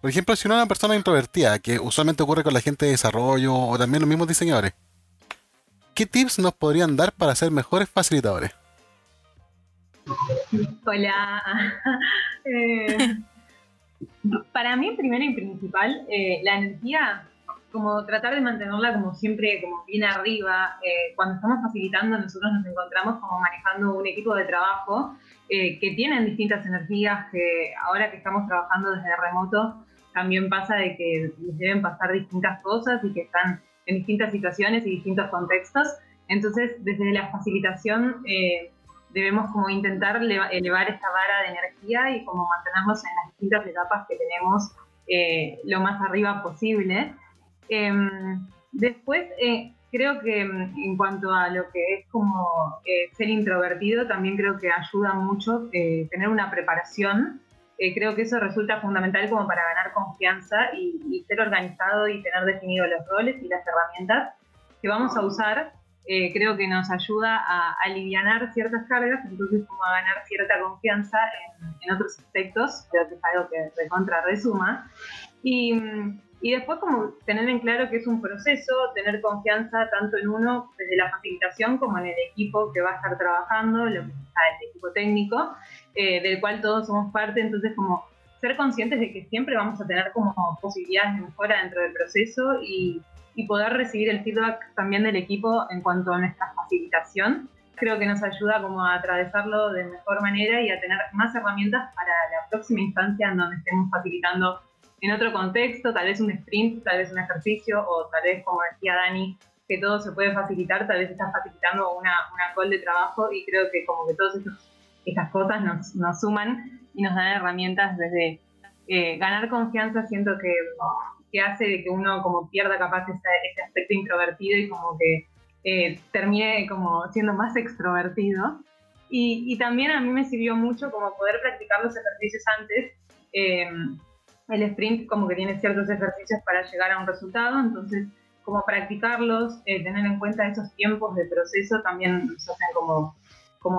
Por ejemplo, si una persona introvertida, que usualmente ocurre con la gente de desarrollo o también los mismos diseñadores, ¿qué tips nos podrían dar para ser mejores facilitadores? Hola. <laughs> Eh, para mí, primero y principal, eh, la energía como tratar de mantenerla como siempre, como bien arriba. Eh, cuando estamos facilitando, nosotros nos encontramos como manejando un equipo de trabajo eh, que tienen distintas energías, que ahora que estamos trabajando desde remoto, también pasa de que les deben pasar distintas cosas y que están en distintas situaciones y distintos contextos. Entonces, desde la facilitación eh, debemos como intentar elevar esta vara de energía y como mantenernos en las distintas etapas que tenemos lo más arriba posible. Em, después, eh, creo que em, en cuanto a lo que es como eh, ser introvertido, también creo que ayuda mucho eh, tener una preparación. creo que eso resulta fundamental como para ganar confianza y, ser organizado y tener definidos los roles y las herramientas que vamos a usar. creo que nos ayuda a aliviar ciertas cargas, entonces como a ganar cierta confianza en, otros aspectos, creo que es algo que recontra resuma. Y mm, y después como tener en claro que es un proceso, tener confianza tanto en uno desde la facilitación como en el equipo que va a estar trabajando, el equipo técnico, eh, del cual todos somos parte, entonces como ser conscientes de que siempre vamos a tener como posibilidades de mejora dentro del proceso y, y poder recibir el feedback también del equipo en cuanto a nuestra facilitación. Creo que nos ayuda como a atravesarlo de mejor manera y a tener más herramientas para la próxima instancia en donde estemos facilitando en otro contexto, tal vez un sprint, tal vez un ejercicio, o tal vez, como decía Dani, que todo se puede facilitar, tal vez estás facilitando una, una call de trabajo y creo que como que todas estas cosas nos, nos, suman y nos dan herramientas desde eh, ganar confianza, siento que, que hace de que uno como pierda capaz ese, aspecto introvertido y como que eh, termine como siendo más extrovertido. Y, y, también a mí me sirvió mucho como poder practicar los ejercicios antes. Eh, el sprint como que tiene ciertos ejercicios para llegar a un resultado, entonces como practicarlos, eh, tener en cuenta esos tiempos de proceso también nos hacen como,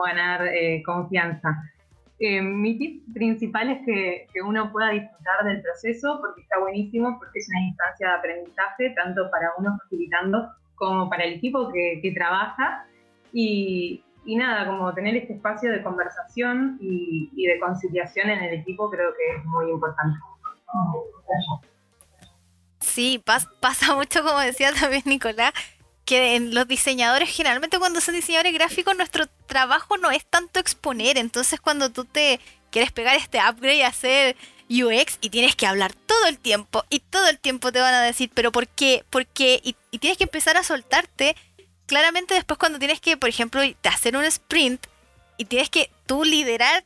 ganar eh, confianza. Eh, mi tip principal es que, uno pueda disfrutar del proceso porque está buenísimo, porque es una instancia de aprendizaje, tanto para uno facilitando como para el equipo que, trabaja. Y, nada, como tener este espacio de conversación y de conciliación en el equipo creo que es muy importante. Sí, pasa mucho, como decía también Nicolás, que en los diseñadores, generalmente cuando son diseñadores gráficos, nuestro trabajo no es tanto exponer. Entonces, cuando tú te quieres pegar este upgrade y hacer UX y tienes que hablar todo el tiempo y todo el tiempo te van a decir, pero ¿por qué? ¿Por qué? Y, tienes que empezar a soltarte. Claramente después cuando tienes que, por ejemplo, hacer un sprint y tienes que tú liderar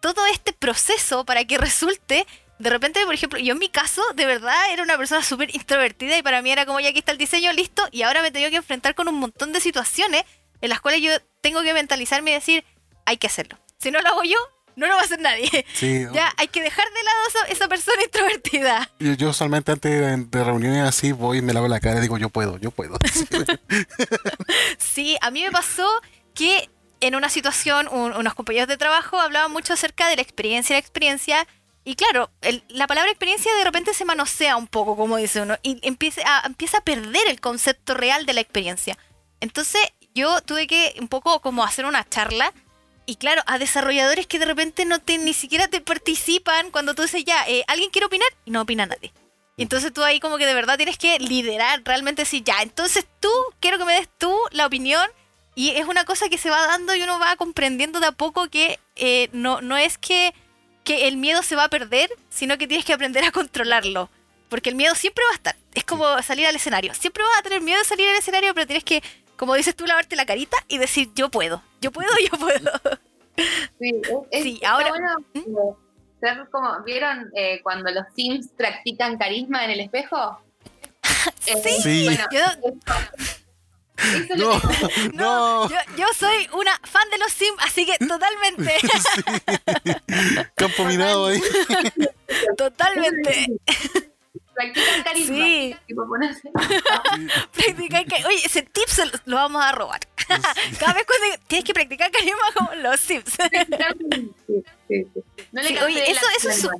todo este proceso para que resulte, de repente, por ejemplo, yo en mi caso, de verdad, era una persona súper introvertida y para mí era como ya aquí está el diseño listo y ahora me he tenido que enfrentar con un montón de situaciones en las cuales yo tengo que mentalizarme y decir, hay que hacerlo. Si no lo hago yo, no lo va a hacer nadie. Sí. <laughs> Ya, hay que dejar de lado esa, esa persona <laughs> introvertida. Yo, yo usualmente antes de, de, reuniones así voy y me lavo la cara y digo, yo puedo, yo puedo. <laughs> sí, a mí me pasó que en una situación, un, unos compañeros de trabajo hablaban mucho acerca de la experiencia la experiencia y claro, el, la palabra experiencia de repente se manosea un poco, como dice uno, y empieza a, empieza a perder el concepto real de la experiencia. Entonces yo tuve que un poco como hacer una charla y claro, a desarrolladores que de repente no te, ni siquiera te participan cuando tú dices ya, eh, ¿alguien quiere opinar? Y no opina nadie. Y entonces tú ahí como que de verdad tienes que liderar, realmente decir, ya, entonces tú, quiero que me des tú la opinión. Y es una cosa que se va dando y uno va comprendiendo de a poco que eh, no, no es que que el miedo se va a perder, sino que tienes que aprender a controlarlo. Porque el miedo siempre va a estar. Es como salir al escenario. Siempre vas a tener miedo de salir al escenario, pero tienes que, como dices tú, lavarte la carita y decir, yo puedo, yo puedo, yo puedo. <laughs> Sí, es, sí ahora... Bueno, ¿Mm? ser como, ¿vieron eh, cuando los Sims practican carisma en el espejo? <laughs> sí, eh. Bueno, yo... <laughs> No, no. Yo, yo, soy una fan de los Sims, así que totalmente. <laughs> Sí. Campo minado ahí. <laughs> Totalmente. Practican carisma. Sí. Carisma. Oye, ese tip se lo, lo vamos a robar. Cada vez cuando tienes que practicar carisma como los Sims. Sí, sí, sí. No le Sí, oye, eso, eso es su-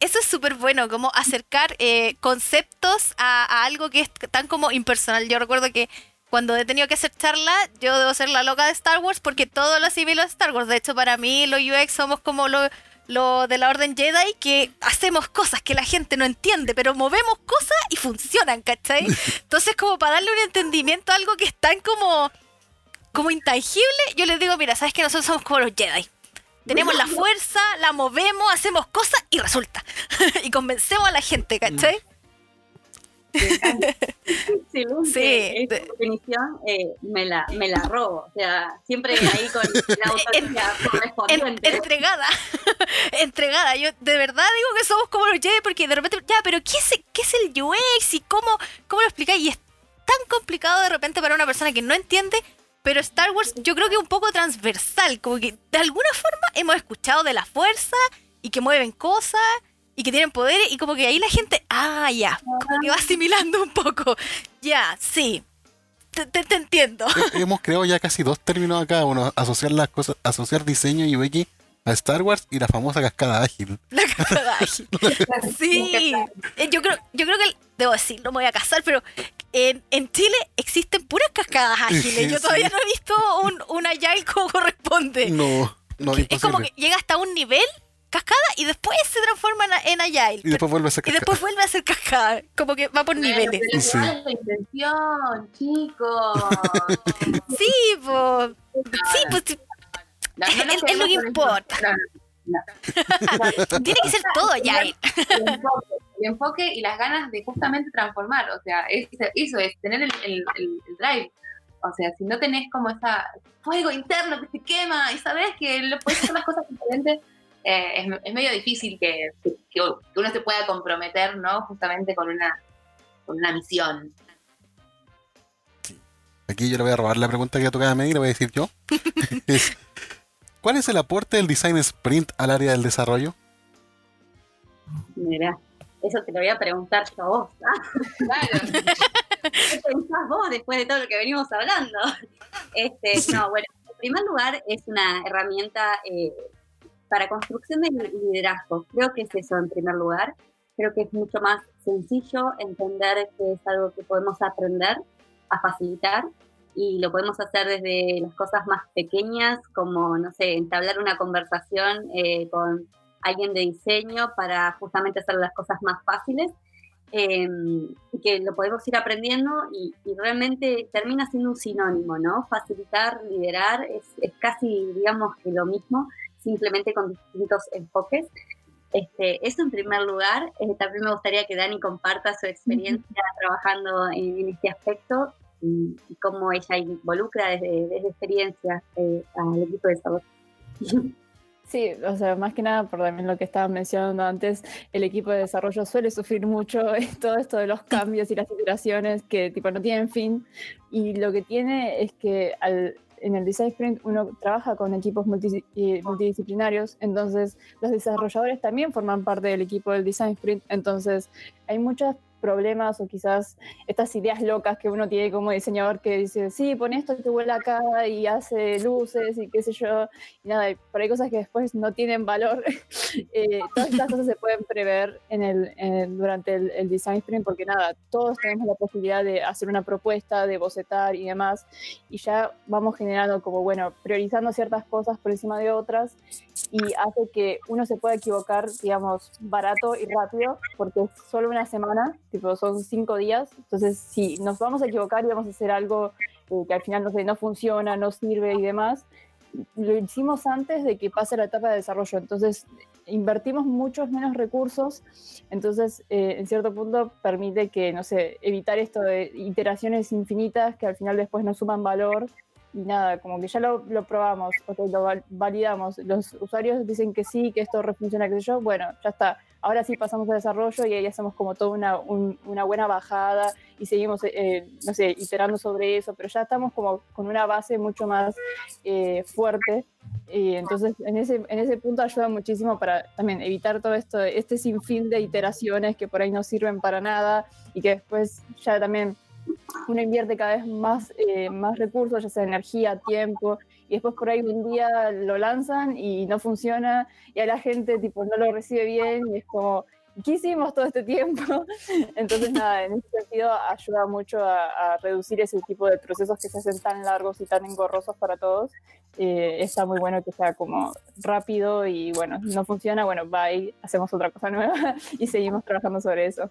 eso es súper bueno, como acercar eh, conceptos a, a algo que es tan como impersonal. Yo recuerdo que cuando he tenido que hacer charla, yo debo ser la loca de Star Wars porque todo lo asimilo a Star Wars. De hecho, para mí los UX somos como lo, lo de la Orden Jedi, que hacemos cosas que la gente no entiende, pero movemos cosas y funcionan, ¿cachai? <laughs> Entonces, como para darle un entendimiento a algo que es tan como, como intangible, yo les digo, mira, sabes que nosotros somos como los Jedi. Tenemos la <laughs> fuerza, la movemos, hacemos cosas y resulta. <laughs> y convencemos a la gente, ¿cachai? Excelente. <laughs> Sí. Esta definición eh, me, la, me la robo. O sea, siempre ahí con la autoridad <laughs> En- correspondiente. entregada. <laughs> entregada. Yo de verdad digo que somos como los Jedi porque de repente, ya, pero ¿qué es, qué es el UX y cómo, cómo lo explicáis? Y es tan complicado de repente para una persona que no entiende, pero Star Wars yo creo que es un poco transversal, como que de alguna forma hemos escuchado de la fuerza y que mueven cosas y que tienen poderes y como que ahí la gente, ah, ya, como que va asimilando un poco. Ya, sí. Te, te- te entiendo. Eh, Hemos creado ya casi dos términos acá. Uno, asociar las cosas, asociar diseño y UX a Star Wars y la famosa cascada ágil. La cascada ágil. <laughs> Sí. Eh, Yo creo, yo creo que, debo decir, no me voy a casar, pero en, en Chile existen puras cascadas ágiles. Yo Sí. todavía no he visto un, un agile como corresponde. No, no, Que es como que llega hasta un nivel, cascada, y después se transforma en, agile. Y después vuelve a ser y cascada. después vuelve a ser cascada. Como que va por niveles. Pero Sí. igual <laughs> es la intención, chicos. Sí, pues. Sí, pues sí, No, no nos Es- es lo que importa. eso. No, no. <laughs> tiene que ser todo agile. el enfoque, el enfoque y las ganas de justamente transformar. O sea, es- eso es tener el, el- el- el drive. O sea, si no tenés como esa fuego interno que te quema y sabes que lo puedes hacer las cosas diferentes, eh, es, es medio difícil que, uno se pueda comprometer, ¿no? Justamente con una, con una misión. Aquí yo le voy a robar la pregunta que tocaba a mí y la voy a decir yo. <laughs> ¿cuál es el aporte del design sprint al área del desarrollo? Mira, eso te lo voy a preguntar yo a vos. <laughs> Claro. ¿Qué pensás vos después de todo lo que venimos hablando? Este, No, bueno, en primer lugar es una herramienta eh, para construcción de liderazgo. Creo que es eso en primer lugar. Creo que es mucho más sencillo entender que es algo que podemos aprender a facilitar y lo podemos hacer desde las cosas más pequeñas, como, no sé, entablar una conversación eh, con alguien de diseño para justamente hacer las cosas más fáciles, eh, que lo podemos ir aprendiendo y, y, realmente termina siendo un sinónimo, ¿no? Facilitar, liderar, es, es casi, digamos, que lo mismo, simplemente con distintos enfoques. Este, eso en primer lugar. Eh, también me gustaría que Dani comparta su experiencia trabajando en, en, este aspecto y, y, cómo ella involucra desde, desde experiencia eh, al equipo de salud. Sí, o sea, más que nada por también lo que estaba mencionando antes, el equipo de desarrollo suele sufrir mucho <laughs> todo esto de los cambios y las iteraciones que tipo no tienen fin y lo que tiene es que al, en el Design Sprint uno trabaja con equipos eh, multidisciplinarios, entonces los desarrolladores también forman parte del equipo del Design Sprint, entonces hay muchas problemas o quizás estas ideas locas que uno tiene como diseñador que dice, sí, pon esto que vuela acá y hace luces y qué sé yo, y nada, pero hay cosas que después no tienen valor. <laughs> eh, todas estas cosas se pueden prever en el, en durante el, el, design sprint porque nada, todos tenemos la posibilidad de hacer una propuesta, de bocetar y demás, y ya vamos generando como, bueno, priorizando ciertas cosas por encima de otras y hace que uno se pueda equivocar, digamos, barato y rápido, porque es solo una semana, tipo, son cinco días, entonces si nos vamos a equivocar y vamos a hacer algo eh, que al final no, sé, no funciona, no sirve y demás, lo hicimos antes de que pase la etapa de desarrollo, entonces invertimos muchos menos recursos, entonces eh, en cierto punto permite que, no sé, evitar esto de iteraciones infinitas que al final después no suman valor. Y nada, como que ya lo, lo probamos, okay, lo validamos, los usuarios dicen que sí, que esto refunciona, qué sé yo, bueno, ya está. Ahora sí pasamos al desarrollo y ahí hacemos como toda una, un, una buena bajada y seguimos, eh, no sé, iterando sobre eso, pero ya estamos como con una base mucho más eh, fuerte. Y entonces en ese, en ese punto ayuda muchísimo para también evitar todo esto, este sinfín de iteraciones que por ahí no sirven para nada y que después ya también uno invierte cada vez más, eh, más recursos, ya sea energía, tiempo, y después por ahí un día lo lanzan y no funciona, y a la gente tipo no lo recibe bien, y es como, ¿qué hicimos todo este tiempo? <laughs> Entonces, nada, en ese sentido ayuda mucho a, a reducir ese tipo de procesos que se hacen tan largos y tan engorrosos para todos. Eh, está muy bueno que sea como rápido y bueno, no funciona, bueno, bye, hacemos otra cosa nueva <laughs> y seguimos trabajando sobre eso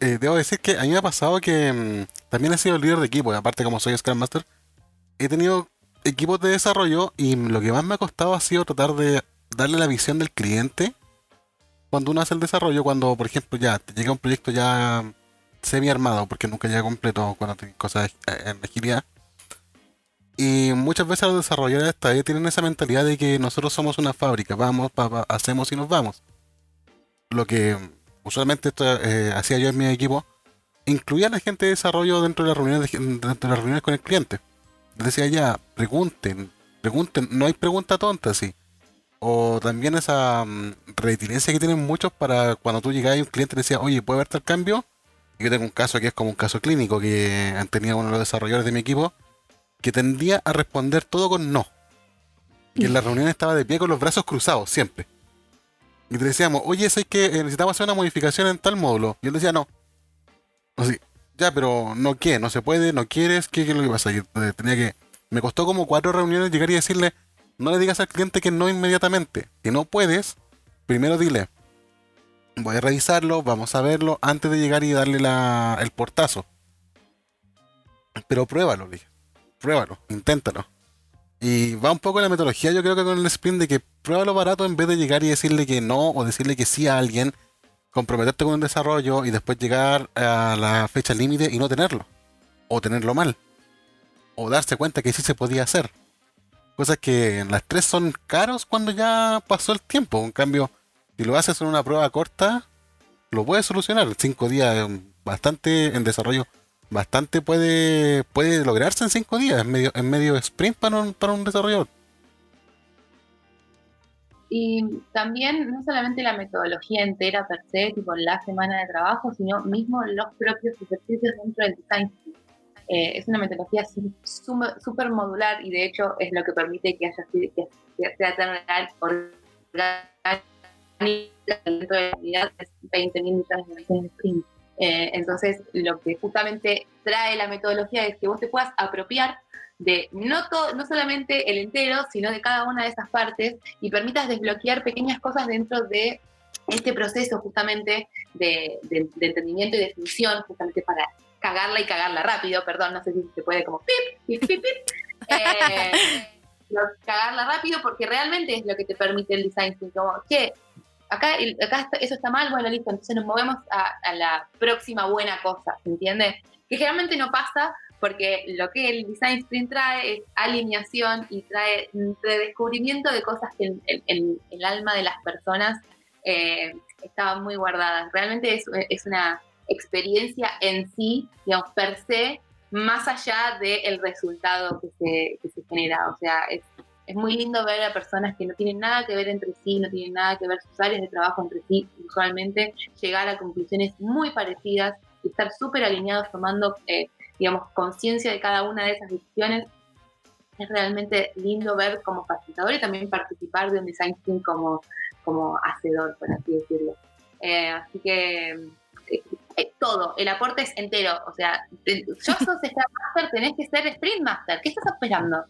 eh, debo decir que a mí me ha pasado que mmm, también he sido líder de equipo, aparte como soy Scrum Master, he tenido equipos de desarrollo y lo que más me ha costado ha sido tratar de darle la visión del cliente cuando uno hace el desarrollo, cuando por ejemplo ya te llega un proyecto ya semi armado, porque nunca llega completo cuando tienes cosas en agilidad. Y muchas veces los desarrolladores todavía tienen esa mentalidad de que nosotros somos una fábrica, vamos, pa, hacemos y nos vamos. Lo que usualmente esto eh, hacía yo en mi equipo, incluía a la gente de desarrollo dentro de las reuniones, de, dentro de las reuniones con el cliente. Decía ya, pregunten, pregunten, no hay pregunta tonta, sí. O también esa um, retiliencia que tienen muchos para cuando tú llegas y un cliente te decía, oye, ¿puede haber tal cambio? Y yo tengo un caso que es como un caso clínico que tenía uno de los desarrolladores de mi equipo que tendía a responder todo con no. Y en la reunión estaba de pie con los brazos cruzados, siempre. Y te decíamos, oye, es que necesitamos hacer una modificación en tal módulo. Y él decía, no. Así, ya, pero no qué, no se puede, no quieres, ¿qué, qué es lo que pasa? Yo tenía que. Me costó como cuatro reuniones llegar y decirle, no le digas al cliente que no inmediatamente. Si no puedes, primero dile, voy a revisarlo, vamos a verlo, antes de llegar y darle la, el portazo. Pero pruébalo, dije. Pruébalo, inténtalo. Y va un poco la metodología, yo creo que con el sprint de que pruébalo barato en vez de llegar y decirle que no o decirle que sí a alguien, comprometerte con un desarrollo y después llegar a la fecha límite y no tenerlo. O tenerlo mal. O darse cuenta que sí se podía hacer. Cosas que las tres son caros cuando ya pasó el tiempo. En cambio, si lo haces en una prueba corta, lo puedes solucionar. Cinco días, bastante en desarrollo bastante puede, puede lograrse en cinco días, en medio, en medio sprint para un, para un desarrollador. Y también no solamente la metodología entera per se, tipo la semana de trabajo, sino mismo los propios ejercicios dentro del design. Eh, es una metodología súper modular y de hecho es lo que permite que haya que sea tan orgánica dentro de la unidad, 20.000 millones de sprint. Eh, entonces, lo que justamente trae la metodología es que vos te puedas apropiar de no, todo, no solamente el entero, sino de cada una de esas partes y permitas desbloquear pequeñas cosas dentro de este proceso justamente de, entendimiento y definición, justamente para cagarla y cagarla rápido, perdón, no sé si se puede como pip, pip, pip, pip. <laughs> Eh, cagarla rápido porque realmente es lo que te permite el design como, que acá, acá eso está mal, bueno, listo, entonces nos movemos a, a la próxima buena cosa, ¿se entiende? Que generalmente no pasa porque lo que el Design Sprint trae es alineación y trae redescubrimiento de cosas que en, el alma de las personas eh, estaban muy guardadas. Realmente es, una experiencia en sí, digamos, per se, más allá del resultado que se, que se genera. O sea, es, es muy lindo ver a personas que no tienen nada que ver entre sí, no tienen nada que ver sus áreas de trabajo entre sí, usualmente llegar a conclusiones muy parecidas y estar súper alineados tomando eh, digamos, conciencia de cada una de esas decisiones. Es realmente lindo ver como facilitador y también participar de un design team como, como hacedor, por así decirlo. Eh, así que eh, eh, todo, el aporte es entero. O sea, yo <laughs> sos Scrum Master, tenés que ser Sprint Master. ¿Qué estás esperando?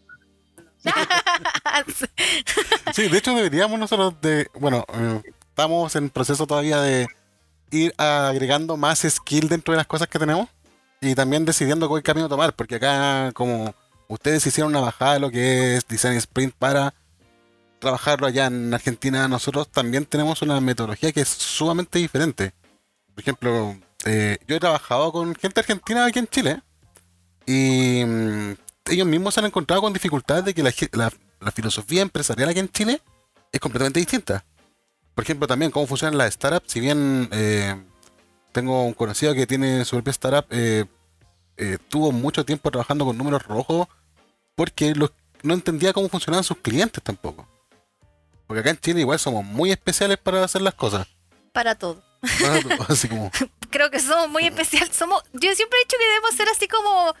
<laughs> sí, de hecho deberíamos nosotros de, bueno, estamos en proceso todavía de ir agregando más skill dentro de las cosas que tenemos y también decidiendo cuál camino tomar, porque acá como ustedes hicieron una bajada de lo que es Design Sprint para trabajarlo allá en Argentina, nosotros también tenemos una metodología que es sumamente diferente. Por ejemplo, eh, yo he trabajado con gente argentina aquí en Chile y mm, ellos mismos se han encontrado con dificultades de que la, filosofía empresarial aquí en Chile es completamente distinta. Por ejemplo, también cómo funcionan las startups, si bien eh, tengo un conocido que tiene su propia startup, eh, eh, tuvo mucho tiempo trabajando con números rojos porque no entendía cómo funcionaban sus clientes tampoco. Porque acá en Chile igual somos muy especiales para hacer las cosas. Para todo. <laughs> <laughs> Creo que somos muy especiales. Somos, yo siempre he dicho que debemos ser así como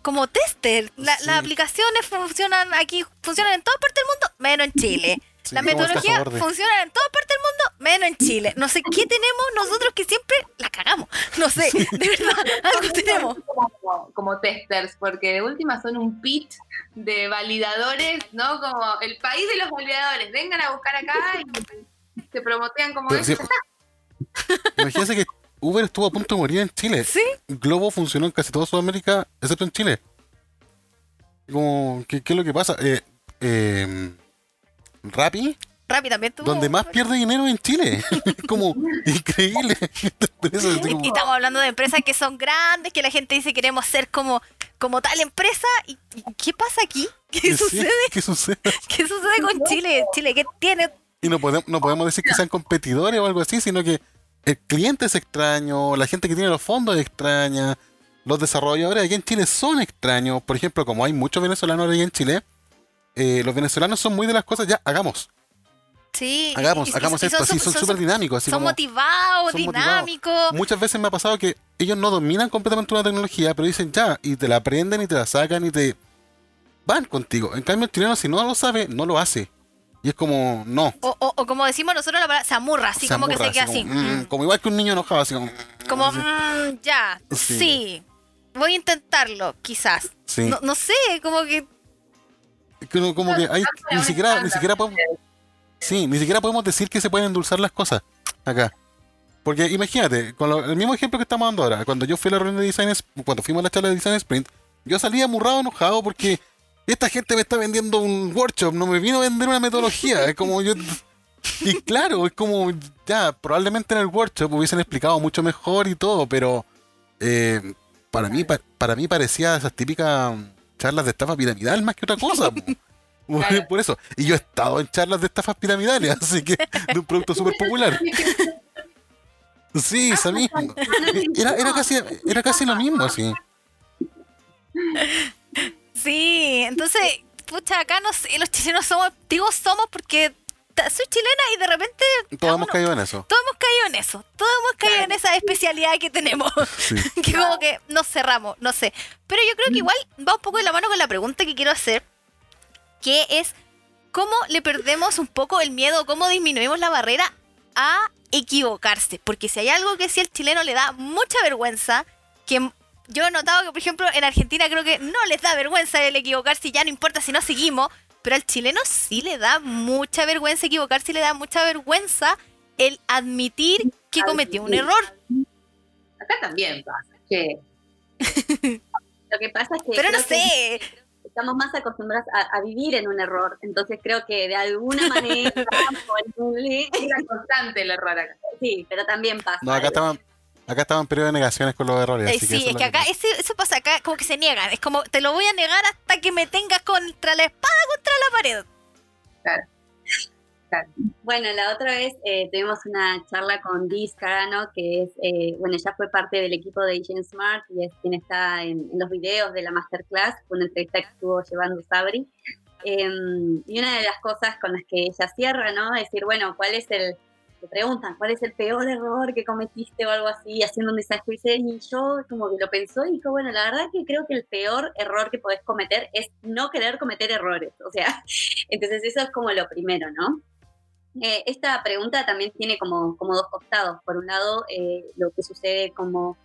como tester. Las aplicaciones funcionan aquí, funcionan en toda parte del mundo, menos en Chile la metodología funciona en toda parte del mundo, menos en Chile. No sé qué tenemos nosotros que siempre la cagamos. No sé, de verdad, algo tenemos. Como, testers, porque de última son un pit de validadores, ¿no? Como el país de los validadores. Vengan a buscar acá y se promotean como eso. Imagínense que Uber estuvo a punto de morir en Chile. Sí. Globo funcionó en casi toda Sudamérica, excepto en Chile. Como, ¿qué, qué es lo que pasa? Eh, eh, Rappi. Rappi también tuvo. Donde más pierde dinero en Chile. <laughs> como increíble. <laughs> y, estamos hablando de empresas que son grandes, que la gente dice queremos ser como, como tal empresa. ¿Y, qué pasa aquí? <laughs> ¿Qué sucede? ¿Qué sucede? ¿Qué sucede con Chile? Chile, ¿qué tiene? Y no podemos, no podemos decir que sean competidores o algo así, sino que el cliente es extraño, la gente que tiene los fondos es extraña, los desarrolladores aquí en Chile son extraños. Por ejemplo, como hay muchos venezolanos aquí en Chile, eh, los venezolanos son muy de las cosas, ya, hagamos. Sí, hagamos, hagamos esto, son, son súper dinámicos. son motivados, dinámicos. Muchas veces me ha pasado que ellos no dominan completamente una tecnología, pero dicen ya, y te la aprenden y te la sacan y te van contigo. En cambio, el chileno, si no lo sabe, no lo hace. Y es como, no. O, como decimos nosotros, la palabra, se amurra, así como que se queda así. Mm, como, igual que un niño enojado, así como. Como, mm, ya, sí. Voy a intentarlo, quizás. No, no sé, como que como que ni siquiera, ni siquiera podemos, sí, ni siquiera podemos decir que se pueden endulzar las cosas acá. Porque imagínate, con el mismo ejemplo que estamos dando ahora, cuando yo fui a la reunión de Design, cuando fuimos a la charla de Design Sprint, yo salía amurrado, enojado porque esta gente me está vendiendo un workshop, no me vino a vender una metodología. Es como yo. Y claro, es como ya, probablemente en el workshop hubiesen explicado mucho mejor y todo, pero eh, para mí, para mí parecía esas típicas charlas de estafa piramidal más que otra cosa. <laughs> <laughs> Por eso. Y yo he estado en charlas de estafas piramidales, <laughs> así que de un producto súper popular. Sí, esa misma. Era, era, casi, era casi lo mismo, así. Sí, entonces, pucha, acá no sé, los chilenos somos, digo somos porque soy chilena y de repente... Todos hemos caído en eso. Todos hemos caído en eso. Todos hemos caído en esa especialidad que tenemos. <laughs> <laughs> que como que nos cerramos, no sé. Pero yo creo que igual va un poco de la mano con la pregunta que quiero hacer, que es cómo le perdemos un poco el miedo, cómo disminuimos la barrera a equivocarse. Porque si hay algo que si el chileno le da mucha vergüenza, que yo he notado que, por ejemplo, en Argentina creo que no les da vergüenza el equivocarse y ya no importa si no seguimos, pero al chileno sí le da mucha vergüenza equivocarse y le da mucha vergüenza el admitir que cometió un error. Acá también pasa. <laughs> Lo que pasa es que... Pero no sé. Estamos más acostumbrados a, vivir en un error, entonces creo que de alguna manera... <laughs> <laughs> es constante el error acá. Sí, pero también pasa. No, acá estamos Acá estaba en periodo de negaciones con los errores. Eh, sí, es, que acá eso pasa acá como que se niegan. Es como te lo voy a negar hasta que me tengas contra la espada contra la pared. Claro. Bueno, la otra vez eh, tuvimos una charla con Diz Carano, que es, eh, bueno, ella fue parte del equipo de Agent Smart y es quien está en, los videos de la masterclass, fue una entrevista que estuvo llevando Sabri. Em, y una de las cosas con las que ella cierra, ¿no? Es decir, bueno, ¿cuál es el, preguntan cuál es el peor error que cometiste o algo así, haciendo un desastre. Y yo como que lo pensó y dijo, bueno, la verdad que creo que el peor error que podés cometer es no querer cometer errores. O sea, <laughs> entonces eso es como lo primero, ¿no? Eh, esta pregunta también tiene como, como dos costados. Por un lado, eh, lo que sucede como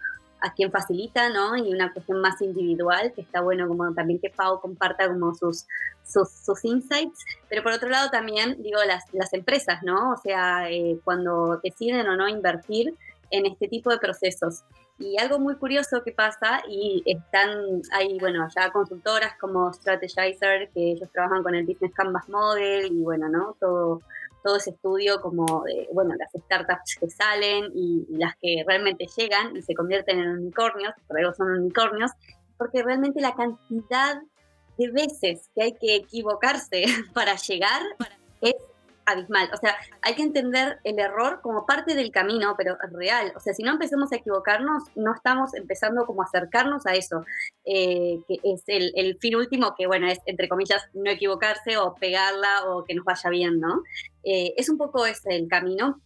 a quien facilita, ¿no? Y una cuestión más individual, que está bueno como también que Pau comparta como sus, sus, insights, pero por otro lado también, digo, las, las empresas, ¿no? O sea, eh, cuando deciden o no invertir en este tipo de procesos. Y algo muy curioso que pasa, y están, hay, bueno, ya consultoras como Strategizer, que ellos trabajan con el Business Canvas Model, y bueno, ¿no? Todo todo ese estudio como de, bueno, las startups que salen y, las que realmente llegan y se convierten en unicornios, por algo son unicornios, porque realmente la cantidad de veces que hay que equivocarse <laughs> para llegar es abismal. O sea, hay que entender el error como parte del camino, pero real. O sea, si no empezamos a equivocarnos, no estamos empezando como a acercarnos a eso, eh, que es el, fin último, que bueno, es entre comillas no equivocarse o pegarla o que nos vaya bien, ¿no? Eh, es un poco ese el camino.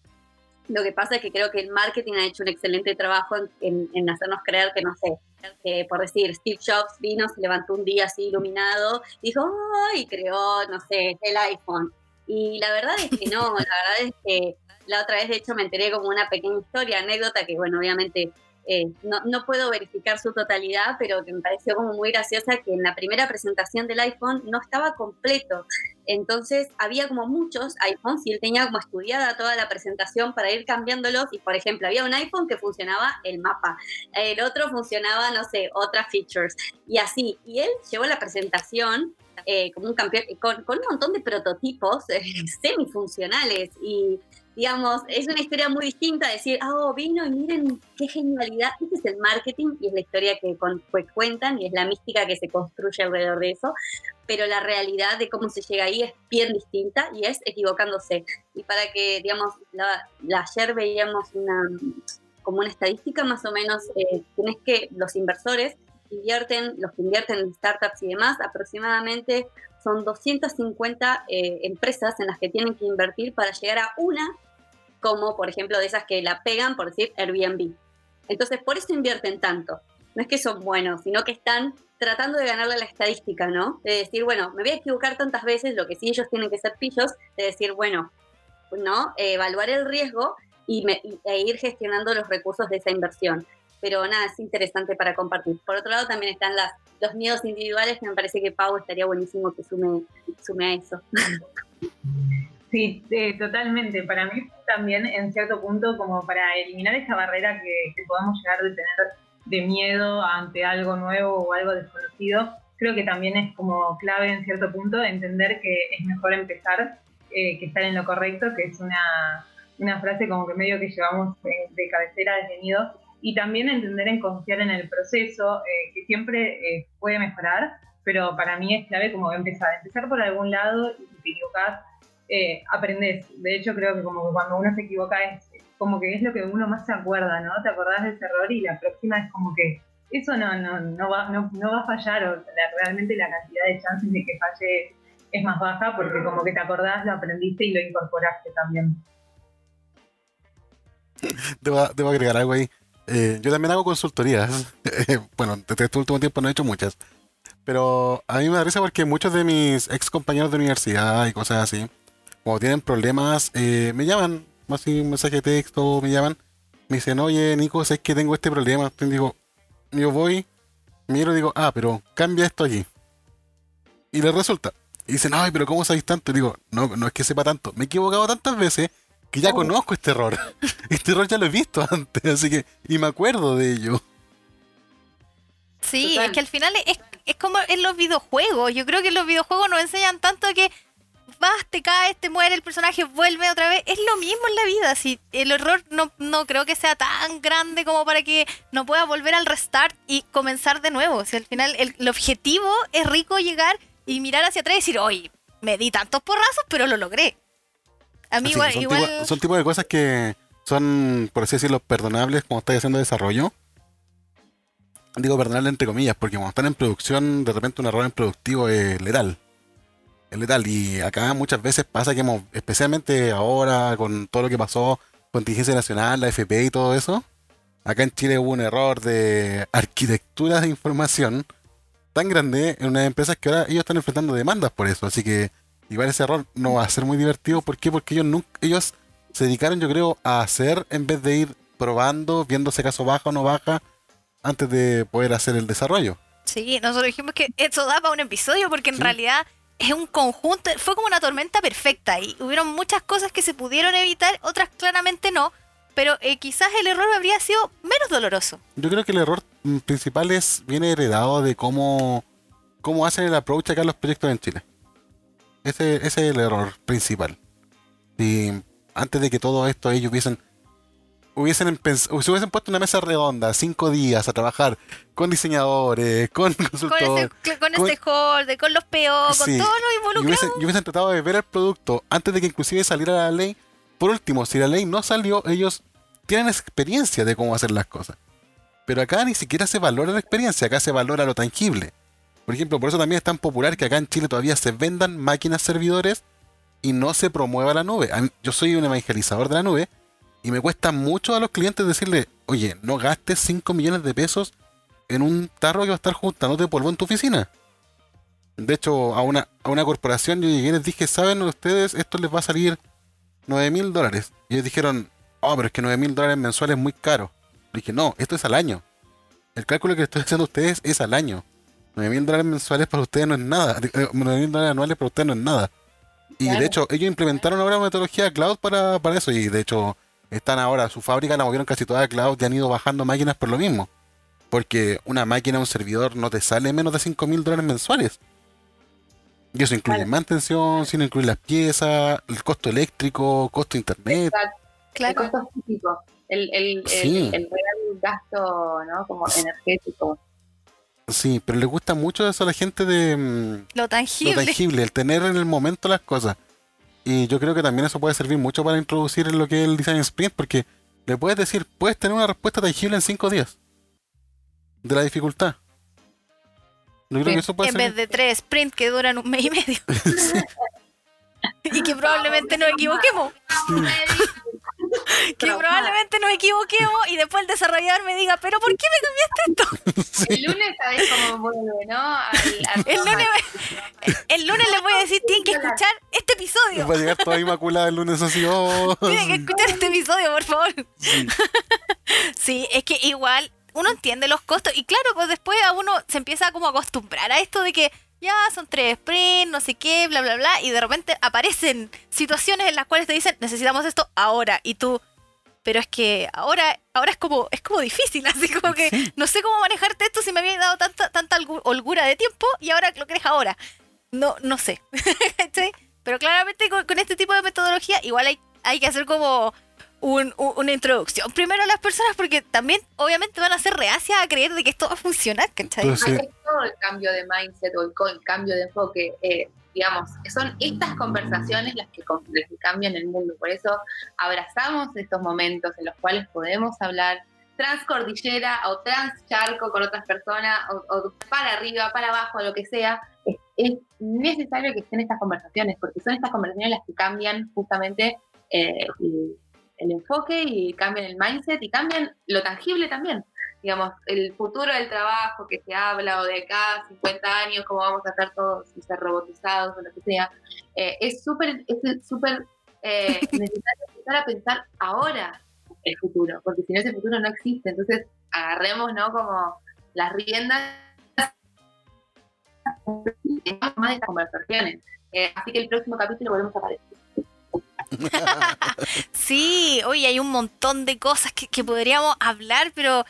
Lo que pasa es que creo que el marketing ha hecho un excelente trabajo en, hacernos creer que, no sé, que por decir, Steve Jobs vino, se levantó un día así iluminado, dijo, ¡ay! creó, no sé, el iPhone y la verdad es que no, la verdad es que la otra vez de hecho me enteré como una pequeña historia, anécdota que bueno, obviamente eh, no, no, puedo verificar su totalidad, pero que me pareció como muy graciosa que en la primera presentación del iPhone no estaba completo. Entonces había como muchos iPhones y él tenía como estudiada toda la presentación para ir cambiándolos y por ejemplo había un iPhone que funcionaba el mapa, el otro funcionaba, no sé, otras features y así. Y él llevó la presentación eh, como un campeón, con, un montón de prototipos eh, <laughs> semifuncionales y digamos, es una historia muy distinta decir, oh, vino y miren qué genialidad. Ese es el marketing y es la historia que, cuentan y es la mística que se construye alrededor de eso, pero la realidad de cómo se llega ahí es bien distinta y es equivocándose. Y para que, digamos, la, ayer veíamos una como una estadística más o menos, eh, tienes que los inversores invierten, los que invierten en startups y demás, aproximadamente son 250 eh, empresas en las que tienen que invertir para llegar a una, como por ejemplo de esas que la pegan, por decir Airbnb. Entonces, por eso invierten tanto. No es que son buenos, sino que están tratando de ganarle la estadística, ¿no? De decir, bueno, me voy a equivocar tantas veces, lo que sí ellos tienen que ser pillos, de decir, bueno, ¿no? evaluar el riesgo y e ir gestionando los recursos de esa inversión pero nada, es interesante para compartir. Por otro lado, también están las, los miedos individuales, que me parece que Pau estaría buenísimo que sume, sume a eso. <laughs> Sí, totalmente. Para mí también, en cierto punto, como para eliminar esa barrera que, podamos llegar de tener de miedo ante algo nuevo o algo desconocido, creo que también es como clave en cierto punto entender que es mejor empezar eh, que estar en lo correcto, que es una, una frase como que medio que llevamos de, cabecera detenido y también entender en confiar en el proceso, eh, que siempre eh, puede mejorar, pero para mí es clave como empezar, empezar por algún lado y si te equivocas, eh, aprendes. De hecho, creo que como que cuando uno se equivoca es como que es lo que uno más se acuerda, ¿no? Te acordás de ese error y la próxima es como que eso no, no, no, va, no, va a fallar, o realmente la cantidad de chances de que falle es más baja porque como que te acordás, lo aprendiste y lo incorporaste también. <laughs> Debo, debo agregar algo ahí. Eh, yo también hago consultorías. <laughs> bueno, desde este último tiempo no he hecho muchas. Pero a mí me da risa porque muchos de mis ex compañeros de universidad y cosas así, cuando tienen problemas, eh, me llaman, así un mensaje de texto, me llaman, me dicen, oye Nico, sé que tengo este problema. Entonces digo, yo voy, miro y digo, ah, pero cambia esto aquí. Y les resulta. Y dicen, ay, pero ¿cómo sabéis tanto? Y digo, no, no es que sepa tanto. Me he equivocado tantas veces que ya conozco este error. <laughs> Este error ya lo he visto antes, así que, y me acuerdo de ello. Sí, Total. es que al final es, es como en los videojuegos. Yo creo que en los videojuegos nos enseñan tanto que vas, te caes, te muere el personaje, vuelve otra vez. Es lo mismo en la vida. Si el error no, no creo que sea tan grande como para que no pueda volver al restart y comenzar de nuevo. Si al final el, el objetivo es rico llegar y mirar hacia atrás y decir, oye, me di tantos porrazos, pero lo logré. A mí Así, igual, son, igual tipo- son tipo de cosas que son, por así decirlo, perdonables cuando estás haciendo desarrollo. Digo perdonable entre comillas, porque cuando están en producción, de repente un error en productivo es letal. Es letal. Y acá muchas veces pasa que hemos, especialmente ahora con todo lo que pasó, contingencia nacional, la FP y todo eso, acá en Chile hubo un error de arquitectura de información tan grande en unas empresas que ahora ellos están enfrentando demandas por eso. Así que igual ese error no va a ser muy divertido. ¿Por qué? Porque ellos nunca, ellos se dedicaron, yo creo, a hacer en vez de ir probando, viendo si acaso baja o no baja, antes de poder hacer el desarrollo. Sí, nosotros dijimos que eso da para un episodio porque en Sí. realidad es un conjunto, fue como una tormenta perfecta y hubieron muchas cosas que se pudieron evitar, otras claramente no, pero eh, quizás el error habría sido menos doloroso. Yo creo que el error mm, principal es, viene heredado de cómo, cómo hacen el approach acá los proyectos en Chile. Ese, ese es el error principal. Y antes de que todo esto ellos hubiesen hubiesen se hubiesen puesto una mesa redonda cinco días a trabajar con diseñadores, con Con, consultores, ese, con, con- stakeholder, con los PO, con Sí, todos los y involucrados. hubiesen, y hubiesen tratado de ver el producto antes de que inclusive saliera la ley. Por último, si la ley no salió, ellos tienen experiencia de cómo hacer las cosas. Pero acá ni siquiera se valora la experiencia, acá se valora lo tangible. Por ejemplo, por eso también es tan popular que acá en Chile todavía se vendan máquinas servidores y no se promueva la nube. Yo soy un evangelizador de la nube y me cuesta mucho a los clientes decirle, oye, no gastes 5 millones de pesos en un tarro que va a estar juntándote polvo en tu oficina. De hecho, a una, a una corporación yo llegué y les dije, ¿saben ustedes? Esto les va a salir 9 mil dólares. Y ellos dijeron, oh, pero es que 9 mil dólares mensuales es muy caro. Le dije, no, esto es al año. El cálculo que estoy haciendo a ustedes es al año. 9 mil dólares mensuales para ustedes no es nada. <laughs> 9 mil dólares anuales para ustedes no es nada. Y de Claro. hecho, ellos implementaron ahora una metodología cloud para, para eso. Y de hecho, están ahora, su fábrica la movieron casi toda a cloud y han ido bajando máquinas por lo mismo. Porque una máquina, un servidor, no te sale menos de 5 mil dólares mensuales. Y eso incluye Claro. mantención, sin incluir las piezas, el costo eléctrico, costo de internet. Exacto. El Claro. costo físico, el, el, el- el real gasto, ¿no? Como energético. Sí, pero le gusta mucho eso a la gente de mm, Lo lo tangible. tangible, el tener en el momento las cosas. Y yo creo que también eso puede servir mucho para introducir en lo que es el design sprint, porque le puedes decir, puedes tener una respuesta tangible en cinco días de la dificultad. Yo creo Sí, que eso puede en servir. vez de tres sprints que duran un mes y medio. <laughs> <laughs> y que probablemente nos equivoquemos. <laughs> Que probablemente nos equivoquemos y después el desarrollador me diga, pero ¿por qué me cambiaste esto? <laughs> El lunes sabés cómo vuelve, ¿no? Al- <laughs> al- El lunes, el lunes les voy a decir, tienen que escuchar este episodio. Va a llegar toda inmaculada el lunes así, oh, Tienen que escuchar este episodio, por favor. sí. Sí, es que igual uno entiende los costos y claro, pues después a uno se empieza como a acostumbrar a esto de que ya son tres sprints, no sé qué, bla, bla, bla, y de repente aparecen situaciones en las cuales te dicen, necesitamos esto ahora, y tú, pero es que ahora, ahora es como, es como difícil, <laughs> así como que no sé cómo manejarte esto si me había dado tanta, tanta holgu- holgura de tiempo y ahora lo querés ahora. No, no sé. <laughs> ¿Cachai? Pero claramente con, con este tipo de metodología igual hay, hay que hacer como un- un- una introducción primero a las personas porque también obviamente van a ser reacias a creer de que esto va a funcionar, ¿cachai? Pero sí. Ahí es todo el cambio de mindset o el, el cambio de enfoque. eh, digamos, son estas conversaciones las que, las que cambian el mundo. Por eso abrazamos estos momentos en los cuales podemos hablar transcordillera o transcharco con otras personas, o, o para arriba, para abajo, lo que sea. Es es necesario que estén estas conversaciones, porque son estas conversaciones las que cambian justamente eh, el, el enfoque y cambian el mindset y cambian lo tangible también digamos, el futuro del trabajo que se habla o de acá 50 años, cómo vamos a estar todos ser robotizados o lo que sea, eh, es súper es súper eh, <laughs> necesario empezar a pensar ahora el futuro, porque si no ese futuro no existe, entonces agarremos, ¿no? Como las riendas más de estas conversaciones. Eh, así que el próximo capítulo volvemos a aparecer. <laughs> sí, hoy hay un montón de cosas que, podríamos hablar, pero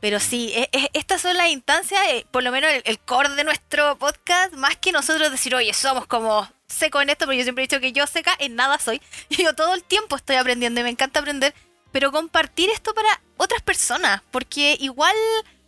pero sí, e, e, estas son las instancias, eh, por lo menos el, core de nuestro podcast, más que nosotros decir, oye, somos como seco en esto, porque yo siempre he dicho que yo seca en nada soy. <laughs> Yo todo el tiempo estoy aprendiendo y me encanta aprender, pero compartir esto para otras personas, porque igual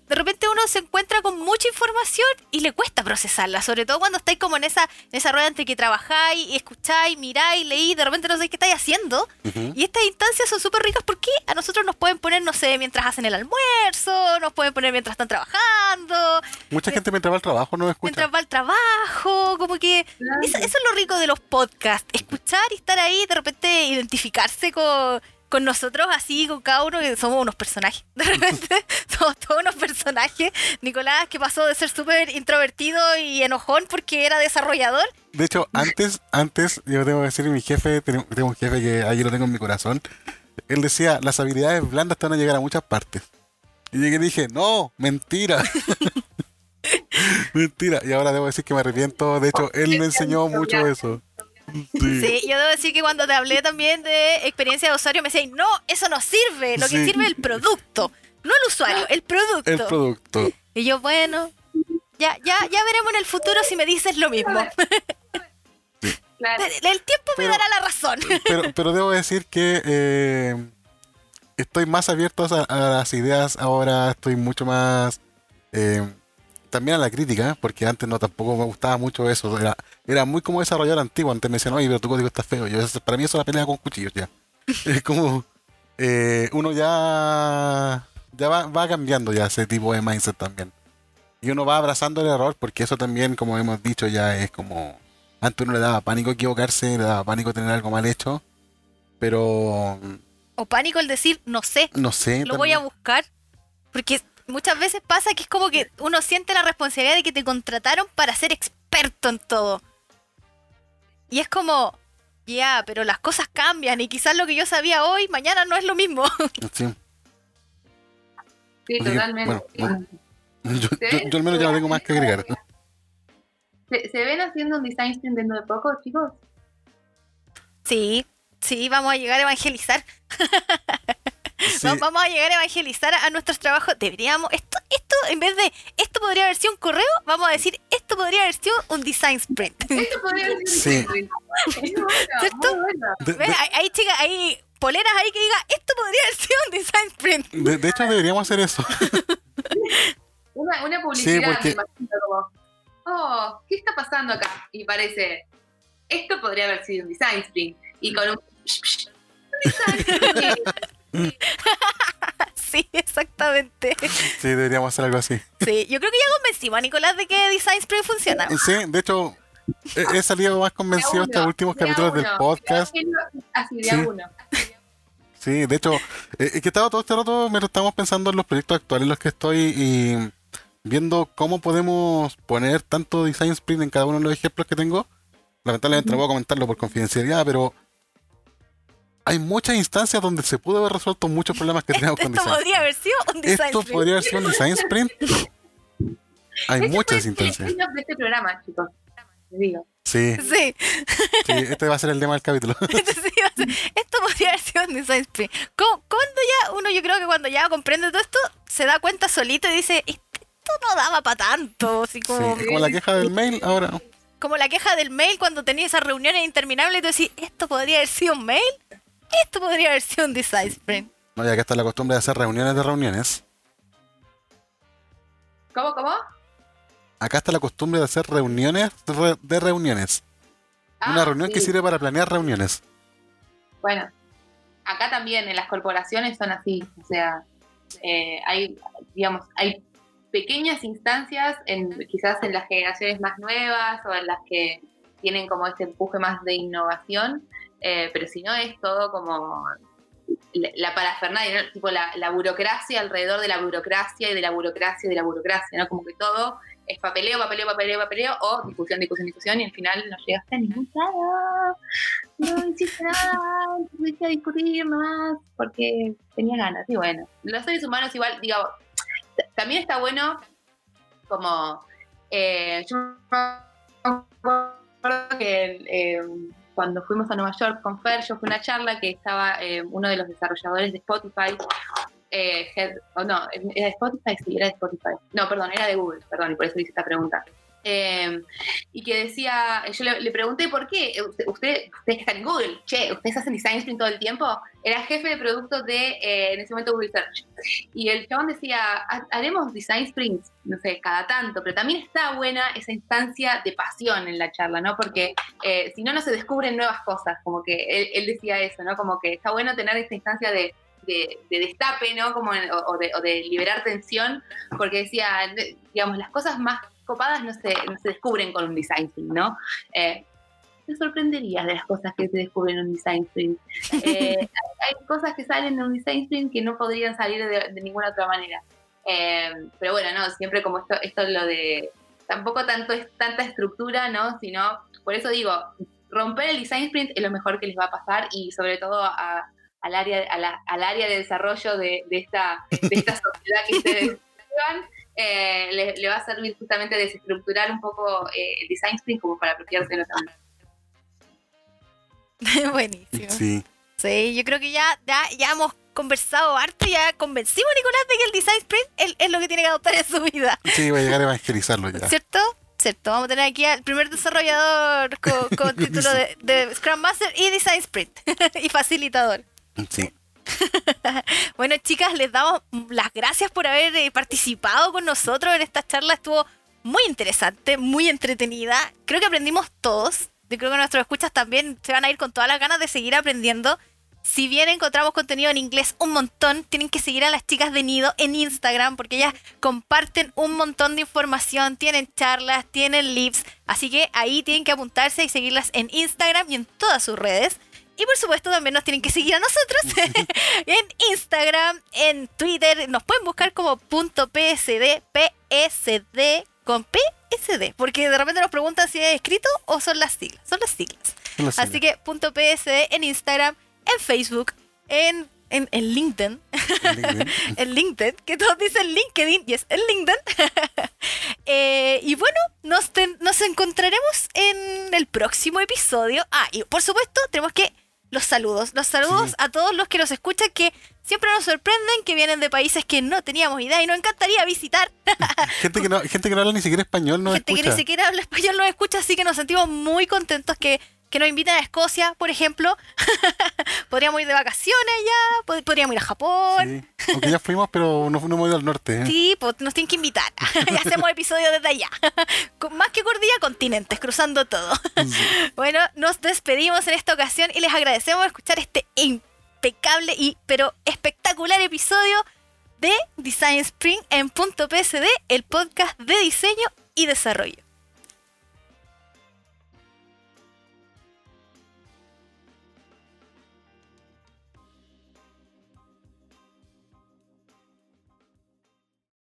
de repente uno se encuentra con mucha información y le cuesta procesarla, sobre todo cuando estáis como en esa, en esa rueda entre que trabajáis, y escucháis, miráis, leí, de repente no sabéis qué estáis haciendo. Y estas instancias son súper ricas porque a nosotros nos pueden poner, no sé, mientras hacen el almuerzo, nos pueden poner mientras están trabajando. Mucha gente mientras va al trabajo no escucha. Mientras va al trabajo, como que eso, eso es lo rico de los podcasts, escuchar y estar ahí, de repente identificarse con con nosotros así, con cada uno, que somos unos personajes. <laughs> De repente <laughs> somos todos unos personajes. Nicolás, que pasó de ser súper introvertido y enojón porque era desarrollador. De hecho, <laughs> antes, antes, yo tengo que decir, mi jefe, tengo, un jefe que ahí lo tengo en mi corazón. Él decía, las habilidades blandas te van a llegar a muchas partes. Y llegué y dije, no, mentira. mentira. Y ahora debo decir que me arrepiento. De hecho, él me enseñó mucho eso. Sí. yo debo decir que cuando te hablé también de experiencia de usuario me decían, no, eso no sirve, lo que sirve es el producto, no el usuario, el producto. El producto. Y yo, bueno, ya, ya, ya veremos en el futuro si me dices lo mismo. El tiempo me dará la razón. Pero, pero debo decir que eh, estoy más abierto a, las ideas ahora, estoy mucho más... Eh, también a la crítica, porque antes no tampoco me gustaba mucho eso. Era, era muy como desarrollador antiguo. Antes me decían, oye, pero tu código está feo. Yo, para mí eso es la pelea con cuchillos ya. <laughs> es como eh, uno ya, ya va, va, cambiando ya ese tipo de mindset también. Y uno va abrazando el error, porque eso también, como hemos dicho, ya es como. Antes uno le daba pánico equivocarse, le daba pánico tener algo mal hecho. Pero. O pánico el decir, no sé. No sé. Lo voy a buscar. Porque muchas veces pasa que es como que uno siente la responsabilidad de que te contrataron para ser experto en todo. Y es como, ya, pero las cosas cambian y quizás lo que yo sabía hoy, mañana no es lo mismo. <laughs> Sí. Sí, totalmente. <laughs> Yo, al menos ya no tengo más que agregar. ¿Se, ¿Se, ven haciendo un design sprint dentro de poco, chicos? Sí, sí, vamos a llegar a evangelizar. <laughs> Vamos a llegar a evangelizar a nuestros trabajos. Deberíamos, esto, esto, en vez de esto podría haber sido un correo, vamos a decir esto podría haber sido un design sprint. Esto podría haber sido un sprint. ¿Cierto? Hay, chicas, hay poleras ahí que diga esto podría haber sido un design sprint. De, hecho, deberíamos hacer eso. <laughs> una, una publicidad, sí, como, oh, ¿qué está pasando acá? Y parece, esto podría haber sido un design sprint. Y con un <laughs> <laughs> sí, exactamente. Sí, deberíamos hacer algo así. Sí, yo creo que ya convencimos a Nicolás de que Design Sprint funciona. Sí, de hecho, he, salido más convencido estos últimos capítulos del podcast. Así, de uno. Sí, de hecho, eh, es que estaba todo este rato mientras estamos pensando en los proyectos actuales en los que estoy y viendo cómo podemos poner tanto Design Sprint en cada uno de los ejemplos que tengo. Lamentablemente no voy a comentarlo por confidencialidad, pero hay muchas instancias donde se pudo haber resuelto muchos problemas que tenemos <laughs> con Esto podría haber sido un design Esto sprint. podría haber sido un design sprint. <laughs> Hay este muchas instancias. de este programa, chicos. digo. Sí. Sí. sí. Este va a ser el tema del capítulo. <laughs> esto podría haber sido un design sprint. Cuando ya, uno yo creo que cuando ya comprende todo esto, se da cuenta solito y dice, esto no daba para tanto. Así como... Sí, como la queja del mail ahora. Como la queja del mail cuando tenía esas reuniones interminables y tú decís, ¿esto podría haber sido un mail? Esto podría haber sido un design sprint. No, ya que está la costumbre de hacer reuniones de reuniones. ¿Cómo, cómo? Acá está la costumbre de hacer reuniones de, reuniones. Una ah, reunión que sirve para planear reuniones. Bueno, acá también en las corporaciones son así. O sea, eh, hay, digamos, hay pequeñas instancias, en, quizás en las generaciones más nuevas o en las que tienen como este empuje más de innovación, eh, pero si no es todo como la, parafernalia, tipo la, la, burocracia alrededor de la burocracia y de la burocracia y de la burocracia, ¿no? Como que todo es papeleo, papeleo, papeleo, papeleo, o discusión, discusión, discusión, y al final no llegaste a ningún lado. No hiciste nada, fuiste a discutir más porque tenía ganas. Y bueno, los seres humanos igual, digo, también está bueno como eh, yo me acuerdo que eh, cuando fuimos a Nueva York con Fer, yo fui a una charla que estaba eh, uno de los desarrolladores de Spotify, eh, o no, era de Spotify, sí, era de Spotify. No, perdón, era de Google, perdón, y por eso hice esta pregunta. Eh, y que decía, yo le, pregunté por qué, usted, usted, ustedes están en Google, che, ustedes hacen design sprint todo el tiempo, era jefe de producto de, eh, en ese momento, Google Search. Y el chabón decía, haremos design sprints, no sé, cada tanto, pero también está buena esa instancia de pasión en la charla, ¿no? Porque eh, si no, no se descubren nuevas cosas, como que él, decía eso, ¿no? Como que está bueno tener esta instancia de, de, destape, ¿no? Como, o, de, o, de, liberar tensión, porque decía, digamos, las cosas más copadas no se, no se descubren con un design sprint, ¿no? Eh, te sorprenderías de las cosas que se descubren en un design sprint. Eh, <laughs> hay, cosas que salen en un design sprint que no podrían salir de, ninguna otra manera. Eh, pero bueno, no, siempre como esto, esto es lo de, tampoco tanto es tanta estructura, ¿no? Sino, por eso digo, romper el design sprint es lo mejor que les va a pasar y sobre todo al, área, al área de desarrollo de, esta, de esta sociedad que ustedes <laughs> llevan. Eh, le, va a servir justamente desestructurar un poco eh, el design sprint como para apropiarse de los <laughs> Buenísimo. Sí. Sí, yo creo que ya, ya, ya hemos conversado harto, ya convencimos a Nicolás de que el design sprint es, lo que tiene que adoptar en su vida. Sí, voy a llegar a evangelizarlo ya. ¿Cierto? Cierto, vamos a tener aquí al primer desarrollador con, con <laughs> título de, de Scrum Master y Design Sprint <laughs> y facilitador. Sí. <laughs> bueno, chicas, les damos las gracias por haber eh, participado con nosotros en esta charla. Estuvo muy interesante, muy entretenida. Creo que aprendimos todos. Yo creo que nuestros escuchas también se van a ir con todas las ganas de seguir aprendiendo. Si bien encontramos contenido en inglés un montón, tienen que seguir a las chicas de Nido en Instagram porque ellas comparten un montón de información, tienen charlas, tienen lives, así que ahí tienen que apuntarse y seguirlas en Instagram y en todas sus redes. Y por supuesto también nos tienen que seguir a nosotros <laughs> en Instagram, en Twitter. Nos pueden buscar como punto PSD, PSD con PSD. Porque de repente nos preguntan si es escrito o son las siglas. Son las siglas. Así que punto PSD en Instagram, en Facebook, en, en, LinkedIn. <laughs> en LinkedIn, que todos dicen LinkedIn y es el LinkedIn. <laughs> Eh, y bueno, nos, nos encontraremos en el próximo episodio. Ah, y por supuesto tenemos que los saludos. Los saludos a todos los que nos escuchan que siempre nos sorprenden, que vienen de países que no teníamos idea y nos encantaría visitar. <laughs> gente, que no, gente que no habla ni siquiera español gente escucha. que ni siquiera habla español nos escucha, así que nos sentimos muy contentos que que nos inviten a Escocia, por ejemplo. <laughs> podríamos ir de vacaciones ya, podríamos ir a Japón. Sí. Aunque ya fuimos, pero no, hemos ido al norte. ¿eh? Sí, pues nos tienen que invitar. <laughs> y hacemos episodios desde allá. <laughs> Más que cordilla, continentes, cruzando todo. bueno, nos despedimos en esta ocasión y les agradecemos escuchar este impecable y pero espectacular episodio de Design Spring en punto PSD, el podcast de diseño y desarrollo.